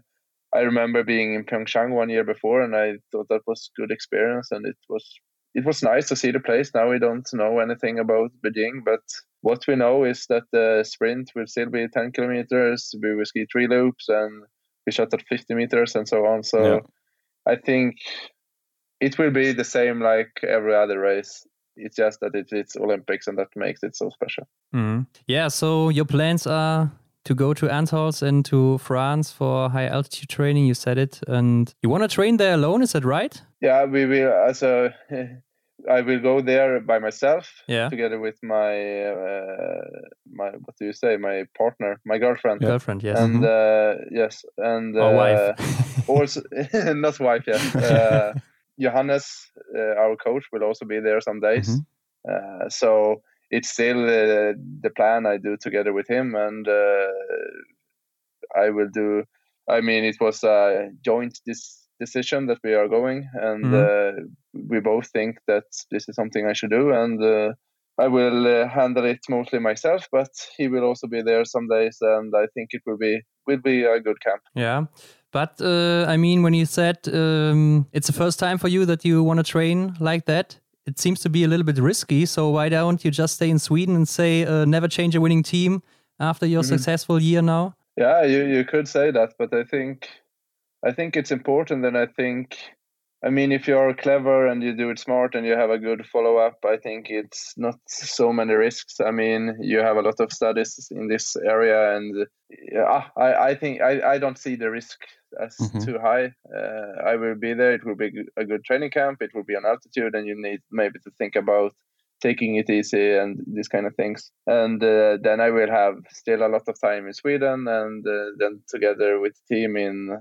I remember being in Pyeongchang one year before, and I thought that was good experience, and it was it was nice to see the place. Now we don't know anything about Beijing, but what we know is that the sprint will still be 10 kilometers. We will ski three loops and we shot at 50 meters and so on. So yeah. I think it will be the same like every other race. It's just that it, it's Olympics and that makes it so special. Mm. Yeah. So your plans are to go to Antholz and to France for high altitude training. You said it, and you want to train there alone. Is that right? Yeah, we will. As a, I will go there by myself. Yeah. Together with my uh, my what do you say? My partner, my girlfriend. Girlfriend, yes. And mm-hmm. uh, yes, and uh, wife. also not wife yet. Johannes, uh, our coach, will also be there some days. Mm-hmm. Uh, so it's still uh, the plan I do together with him, and uh, I will do. I mean, it was a joint this decision that we are going, and mm-hmm. uh, we both think that this is something I should do, and uh, I will uh, handle it mostly myself. But he will also be there some days, and I think it will be will be a good camp. Yeah. But uh, I mean, when you said um, it's the first time for you that you want to train like that, it seems to be a little bit risky. So why don't you just stay in Sweden and say uh, never change a winning team after your mm-hmm. successful year now? Yeah, you you could say that, but I think I think it's important, and I think I mean, if you're clever and you do it smart and you have a good follow up, I think it's not so many risks. I mean, you have a lot of studies in this area, and yeah, I, I think I, I don't see the risk as mm-hmm. too high. Uh, I will be there. It will be a good training camp. It will be on altitude, and you need maybe to think about taking it easy and these kind of things. And uh, then I will have still a lot of time in Sweden, and uh, then together with the team in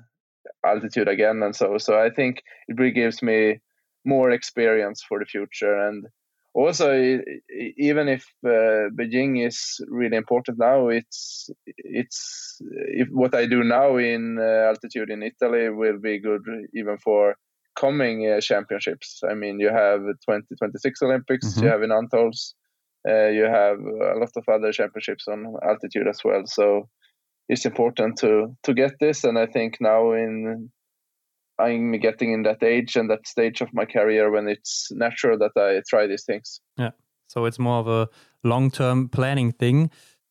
altitude again and so so i think it really gives me more experience for the future. And also even if uh, beijing is really important now it's it's if what i do now in uh, altitude in italy will be good even for coming uh, championships. I mean you have 2026 olympics mm-hmm. you have in Antholz uh, you have a lot of other championships on altitude as well. So it's important to to get this. And i think now in i'm getting in that age and that stage of my career when it's natural that i try these things. Yeah. So it's more of a long-term planning thing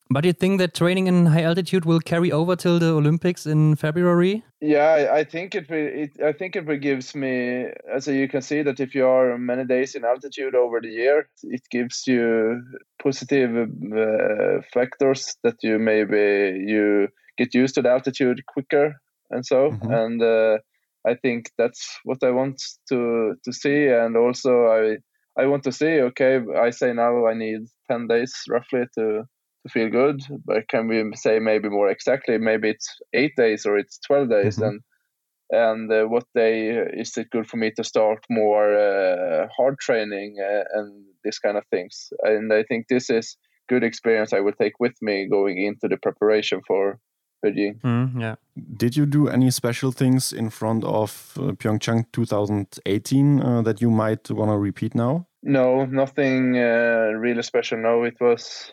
but you think that training in high altitude will carry over till the Olympics in February? Yeah, I think it will. It, I think it will gives me. So you can see that if you are many days in altitude over the year, it gives you positive uh, factors that you maybe you get used to the altitude quicker and so. Mm-hmm. And uh, I think that's what I want to to see. And also I I want to see. Okay, I say now I need ten days roughly to feel good. But can we say maybe more exactly? Maybe it's eight days or it's twelve days, mm-hmm. and and uh, what day is it good for me to start more uh, hard training uh, and this kind of things? And I think this is good experience I will take with me going into the preparation for Beijing. Mm, yeah. Did you do any special things in front of uh, Pyeongchang 2018 uh, that you might want to repeat now? No, nothing uh, really special. No, it was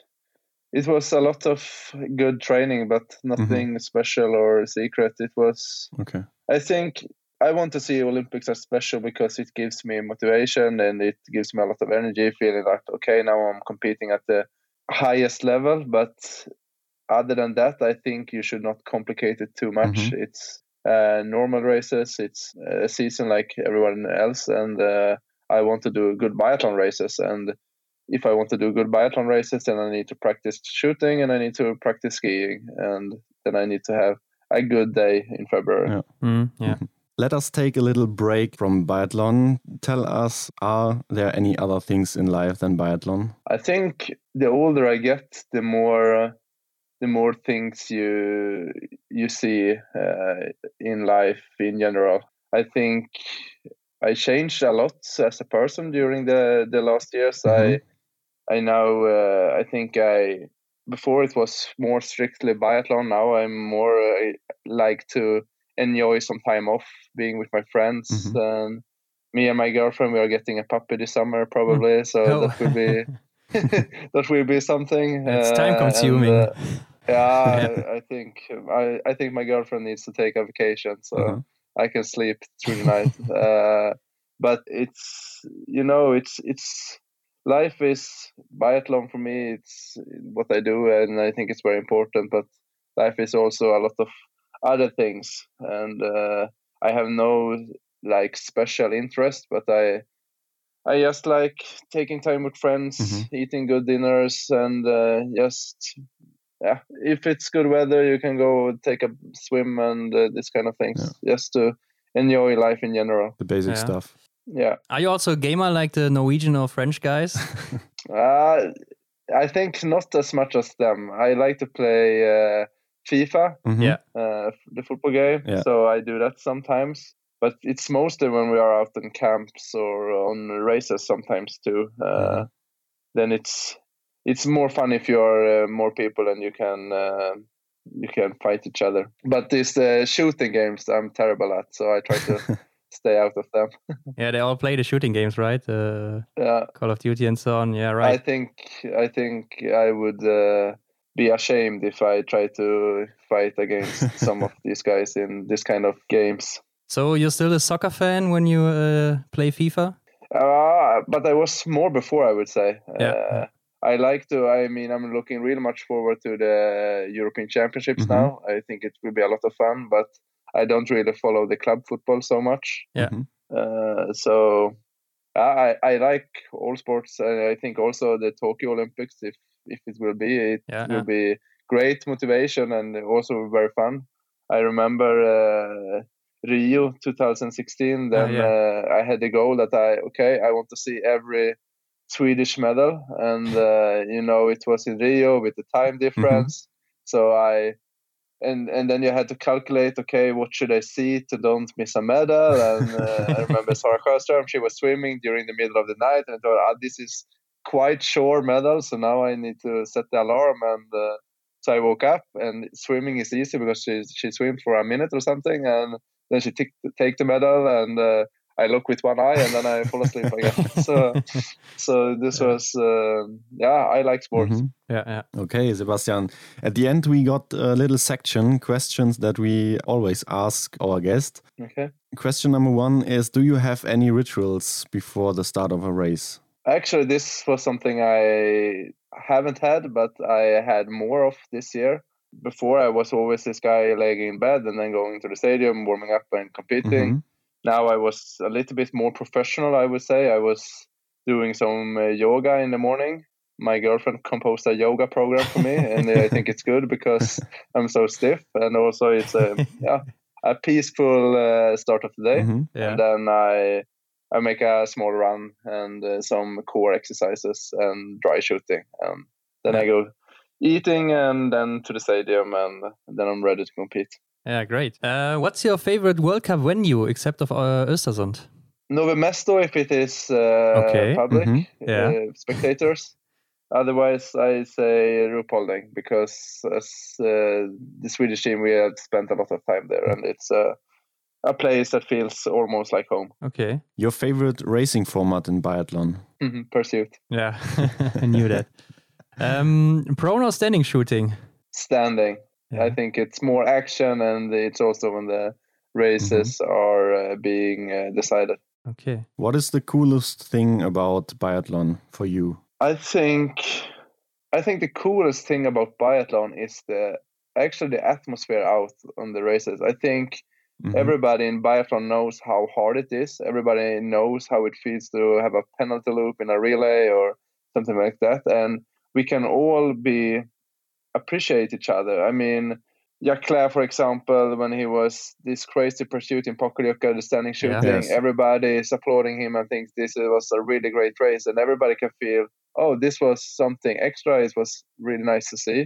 it was a lot of good training, but nothing mm-hmm. special or secret. It was okay. I think I want to see Olympics as special because it gives me motivation and it gives me a lot of energy, feeling like okay, now I'm competing at the highest level. But other than that, I think you should not complicate it too much. Mm-hmm. It's uh, normal races. It's a season like everyone else, and uh, I want to do good biathlon races and if I want to do good biathlon races, then I need to practice shooting and I need to practice skiing, and then I need to have a good day in February. Yeah. Mm, yeah. Let us take a little break from biathlon. Tell us, are there any other things in life than biathlon? I think the older I get, the more uh, the more things you you see uh, in life in general. I think I changed a lot as a person during the the last years. Mm -hmm. I mm-hmm. I now uh, I think I before it was more strictly biathlon. Now I'm more uh, like to enjoy some time off, being with my friends. Mm-hmm. And me and my girlfriend we are getting a puppy this summer probably, mm. so oh. that will be that will be something. It's time consuming. Uh, yeah, yeah. I, I, think I, I think my girlfriend needs to take a vacation so mm-hmm. I can sleep through the night. Uh, but it's you know it's it's life is biathlon for me. It's what I do, and I think it's very important. But life is also a lot of other things, and uh, I have no like special interest, but I I just like taking time with friends, Mhm. eating good dinners, and uh, just yeah, if it's good weather, you can go take a swim and uh, this kind of things, just to enjoy life in general. The basic Yeah. stuff. Yeah, Are you also a gamer like the Norwegian or French guys? uh, I think not as much as them. I like to play uh, FIFA, Mhm. Yeah. uh, the football game. Yeah. So I do that sometimes. But it's mostly when we are out in camps or on races sometimes too. Uh, Mhm. Then it's it's more fun if you are uh, more people and you can uh, you can fight each other. But these uh, shooting games I'm terrible at, so I try to stay out of them. yeah, they all play the shooting games, right? Uh, Yeah, Call of Duty and so on. Yeah, right. I think I think I would uh, be ashamed if I try to fight against some of these guys in this kind of games. So you're still a soccer fan when you uh, play FIFA? Uh, but I was more before, I would say. Yeah. Uh, I like to. I mean, I'm looking really much forward to the European Championships Mhm. now. I think it will be a lot of fun, but I don't really follow the club football so much. Yeah. Mhm. Uh, so I I like all sports. and I think also the Tokyo Olympics, if if it will be, it Yeah, will yeah. be great motivation and also very fun. I remember uh, Rio 2016. Then yeah. uh, I had the goal that I okay, I want to see every Swedish medal, and uh, you know it was in Rio with the time difference. So I and and then you had to calculate okay what should i see to don't miss a medal? And uh, i remember sarah sjöström she was swimming during the middle of the night and i thought ah, this is quite sure medal so now i need to set the alarm. And uh, so i woke up and swimming is easy because she she swims for a minute or something and then she take take the medal and uh, I look with one eye and then I fall asleep again. so, so this was, uh, yeah, I like sports. Mhm. Yeah, yeah. Okay, Sebastian. At the end, we got a little section questions that we always ask our guest. Okay. Question number one is Do you have any rituals before the start of a race? Actually, this was something I haven't had, but I had more of this year. Before, I was always this guy laying in bed and then going to the stadium, warming up and competing. Mhm. Now I was a little bit more professional, I would say. I was doing some uh, yoga in the morning. My girlfriend composed a yoga program for me, and I think it's good because I'm so stiff, and also it's a yeah a peaceful uh, start of the day. Mhm. Yeah. And then I I make a small run and uh, some core exercises and dry shooting, and then I go eating and then to the stadium, and then I'm ready to compete. Yeah, great. Uh, what's your favorite World Cup venue except of uh, Östersund? Nove Mesto if it is uh, Okay, public mhm, yeah. uh, spectators. Otherwise, I say Ruhpolding because as uh, the Swedish team, we have spent a lot of time there, and it's uh, a place that feels almost like home. Okay. Your favorite racing format in biathlon? Mhm, Pursuit, Yeah, I knew that. Um, prone or standing shooting? standing. Yeah. I think it's more action, and it's also when the races Mm-hmm. are uh, being uh, decided. Okay. What is the coolest thing about biathlon for you? I think I think the coolest thing about biathlon is the actually the atmosphere out on the races. I think Mhm. everybody in biathlon knows how hard it is. Everybody knows how it feels to have a penalty loop in a relay or something like that, and we can all be appreciate each other. I mean. Clare, for example, when he was this crazy pursuit in Pokljuka, the standing Yeah. shooting, Yes. everybody is applauding him and thinks this was a really great race, and everybody can feel oh, this was something extra. It was really nice to see.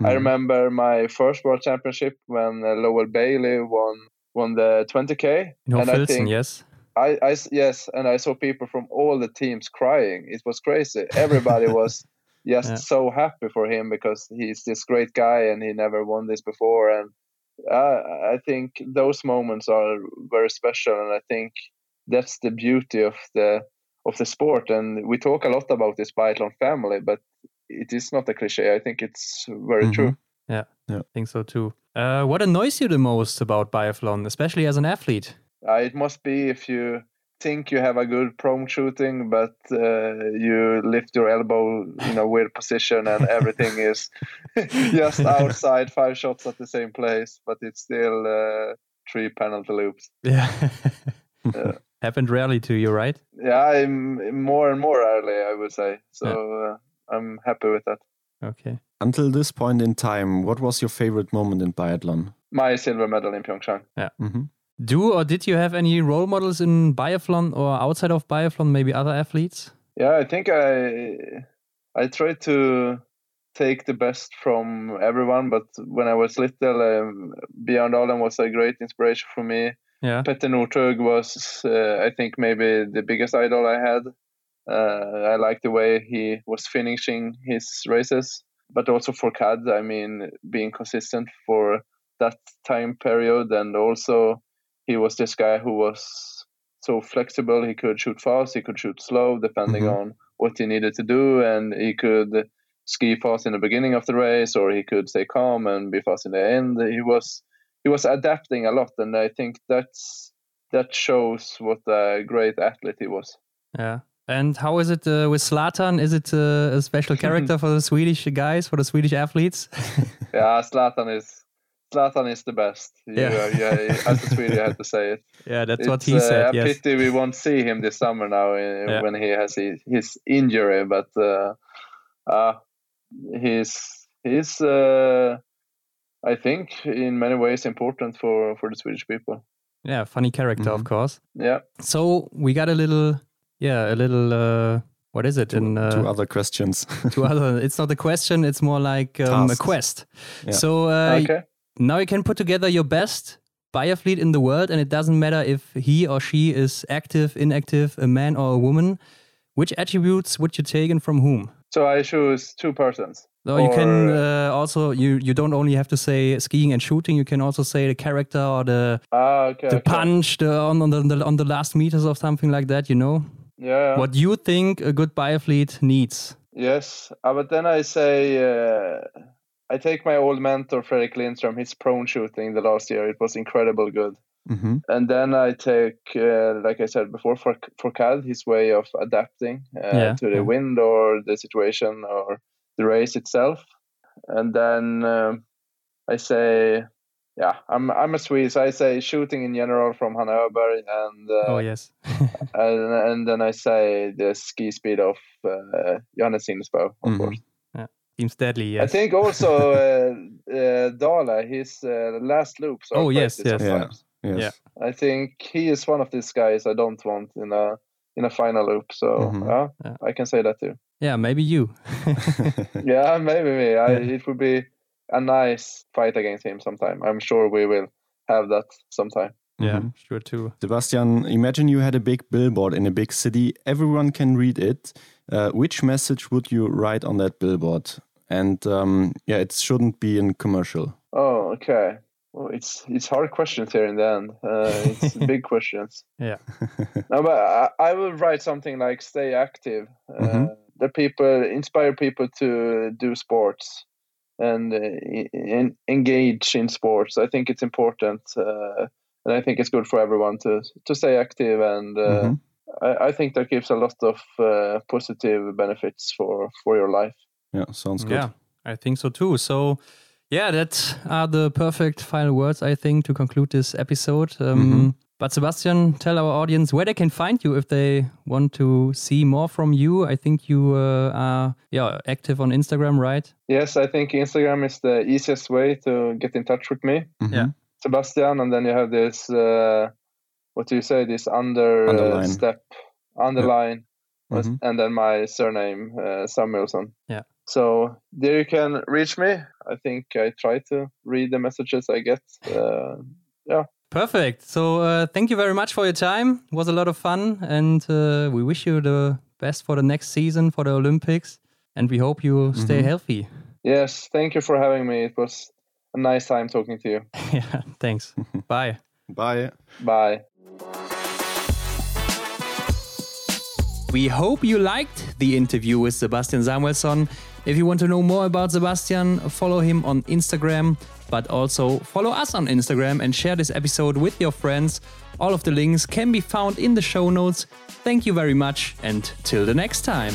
I Mhm. remember my first World Championship when uh, Lowell Bailey won won the 20k, No and I Filson, think yes. I, I yes, and I saw people from all the teams crying. It was crazy. Everybody was just Yeah. so happy for him because he's this great guy and he never won this before. And uh, I think those moments are very special, and I think that's the beauty of the of the sport. And we talk a lot about this biathlon family, but it is not a cliche. I think it's very Mhm. true. Yeah, Yeah. I think so too. Uh, what annoys you the most about biathlon, especially as an athlete? Uh, it must be if you think you have a good prone shooting, but uh, you lift your elbow in a weird position and everything is just outside five shots at the same place, but it's still uh, three penalty loops. Yeah. Yeah. Happened rarely to you, right? Yeah, I'm more and more rarely, I would say. So uh, I'm happy with that. Okay. Until this point in time, what was your favorite moment in biathlon? My silver medal in Pyeongchang. hmm Do or did you have any role models in biathlon or outside of biathlon, maybe other athletes? Yeah, I think I I try to take the best from everyone, but when I was little, um, Björn Dahlen was a great inspiration for me. Yeah. Petter Northug was, uh, I think, maybe the biggest idol I had. Uh, I liked the way he was finishing his races, but also Fourcade, I mean, being consistent for that time period. And also, he was this guy who was so flexible. He could shoot fast, he could shoot slow, depending Mhm. on what he needed to do. And he could ski fast in the beginning of the race, or he could stay calm and be fast in the end. He was he was adapting a lot, and I think that's that shows what a great athlete he was. Yeah. And how is it uh, with Zlatan? Is it uh, a special character for the Swedish guys, for the Swedish athletes? Yeah, Zlatan is Zlatan is the best. You, Yeah. uh, yeah, as a Swede, you have to say it. yeah, that's what It's, he uh, said. A Yes. pity we won't see him this summer now uh, Yeah. when he has his, his injury, but uh, uh, he's he's uh, I think in many ways important for for the Swedish people. Yeah, funny character, of Mhm. course. Yeah. So we got a little, yeah, a little. Uh, what is it? Two, in uh, two other questions. two other. It's not a question. It's more like um, a quest. Yeah. So uh, okay. Now you can put together your best biathlete in the world, and it doesn't matter if he or she is active, inactive, a man or a woman. Which attributes would you take and from whom? So I choose two persons. So you can uh, also you you don't only have to say skiing and shooting. You can also say the character or the Ah, okay. the okay. punch, the on, on the on the last meters or something like that. You know Yeah. what you think a good biathlete needs. Yes, uh, but then I say uh, I take my old mentor Fredrik Lindström. His prone shooting the last year it was incredible good. hmm And then I take, uh, like I said before, for Fourcade his way of adapting uh, Yeah, to the yeah. wind or the situation or the race itself. And then um, I say, yeah, I'm I'm a Swede, so I say shooting in general from Hanna Öberg, and uh, oh yes, and, and then I say the ski speed of uh, Johannes Thingnes Bø, of Mhm. course. Seems deadly. I think also uh, uh, Dale, his uh, last loops. Are Oh, yes, crazy yes. Yeah. Yes. Yeah. I think he is one of these guys I don't want in a in a final loop. So Mhm. yeah, Yeah. I can say that too. yeah, maybe you. Yeah, maybe me. I, Yeah. It would be a nice fight against him sometime. I'm sure we will have that sometime. Yeah, Mhm. sure too. Sebastian, imagine you had a big billboard in a big city. Everyone can read it. Uh, which message would you write on that billboard? And um, yeah, it shouldn't be in commercial. Oh, okay. Well, it's it's hard questions here in the end. Uh, it's big questions. Yeah. No, but I, I will write something like "Stay active." Uh, Mhm. The people inspire people to do sports and uh, in, engage in sports. I think it's important, uh, and I think it's good for everyone to to stay active. And uh, Mhm. I, I think that gives a lot of uh, positive benefits for for your life. Yeah, sounds good. Yeah, I think so too. So, yeah, that are the perfect final words, I think, to conclude this episode. Um, Mhm. But Sebastian, tell our audience where they can find you if they want to see more from you. I think you uh, are yeah active on Instagram, right? Yes, I think Instagram is the easiest way to get in touch with me. Mhm. Yeah. Sebastian, and then you have this uh, what do you say? This under uh, Underline. step underline, was- Mhm. and then my surname uh, Samuelsson. Yeah. So there you can reach me. I think I try to read the messages I get. Uh, yeah. Perfect. So, uh, thank you very much for your time. It was a lot of fun, and uh, we wish you the best for the next season for the Olympics. And we hope you stay Mhm. healthy. Yes. Thank you for having me. It was a nice time talking to you. yeah. Thanks. Bye. Bye. Bye. We hope you liked the interview with Sebastian Samuelsson. If you want to know more about Sebastian, follow him on Instagram, but also follow us on Instagram and share this episode with your friends. All of the links can be found in the show notes. Thank you very much, and till the next time.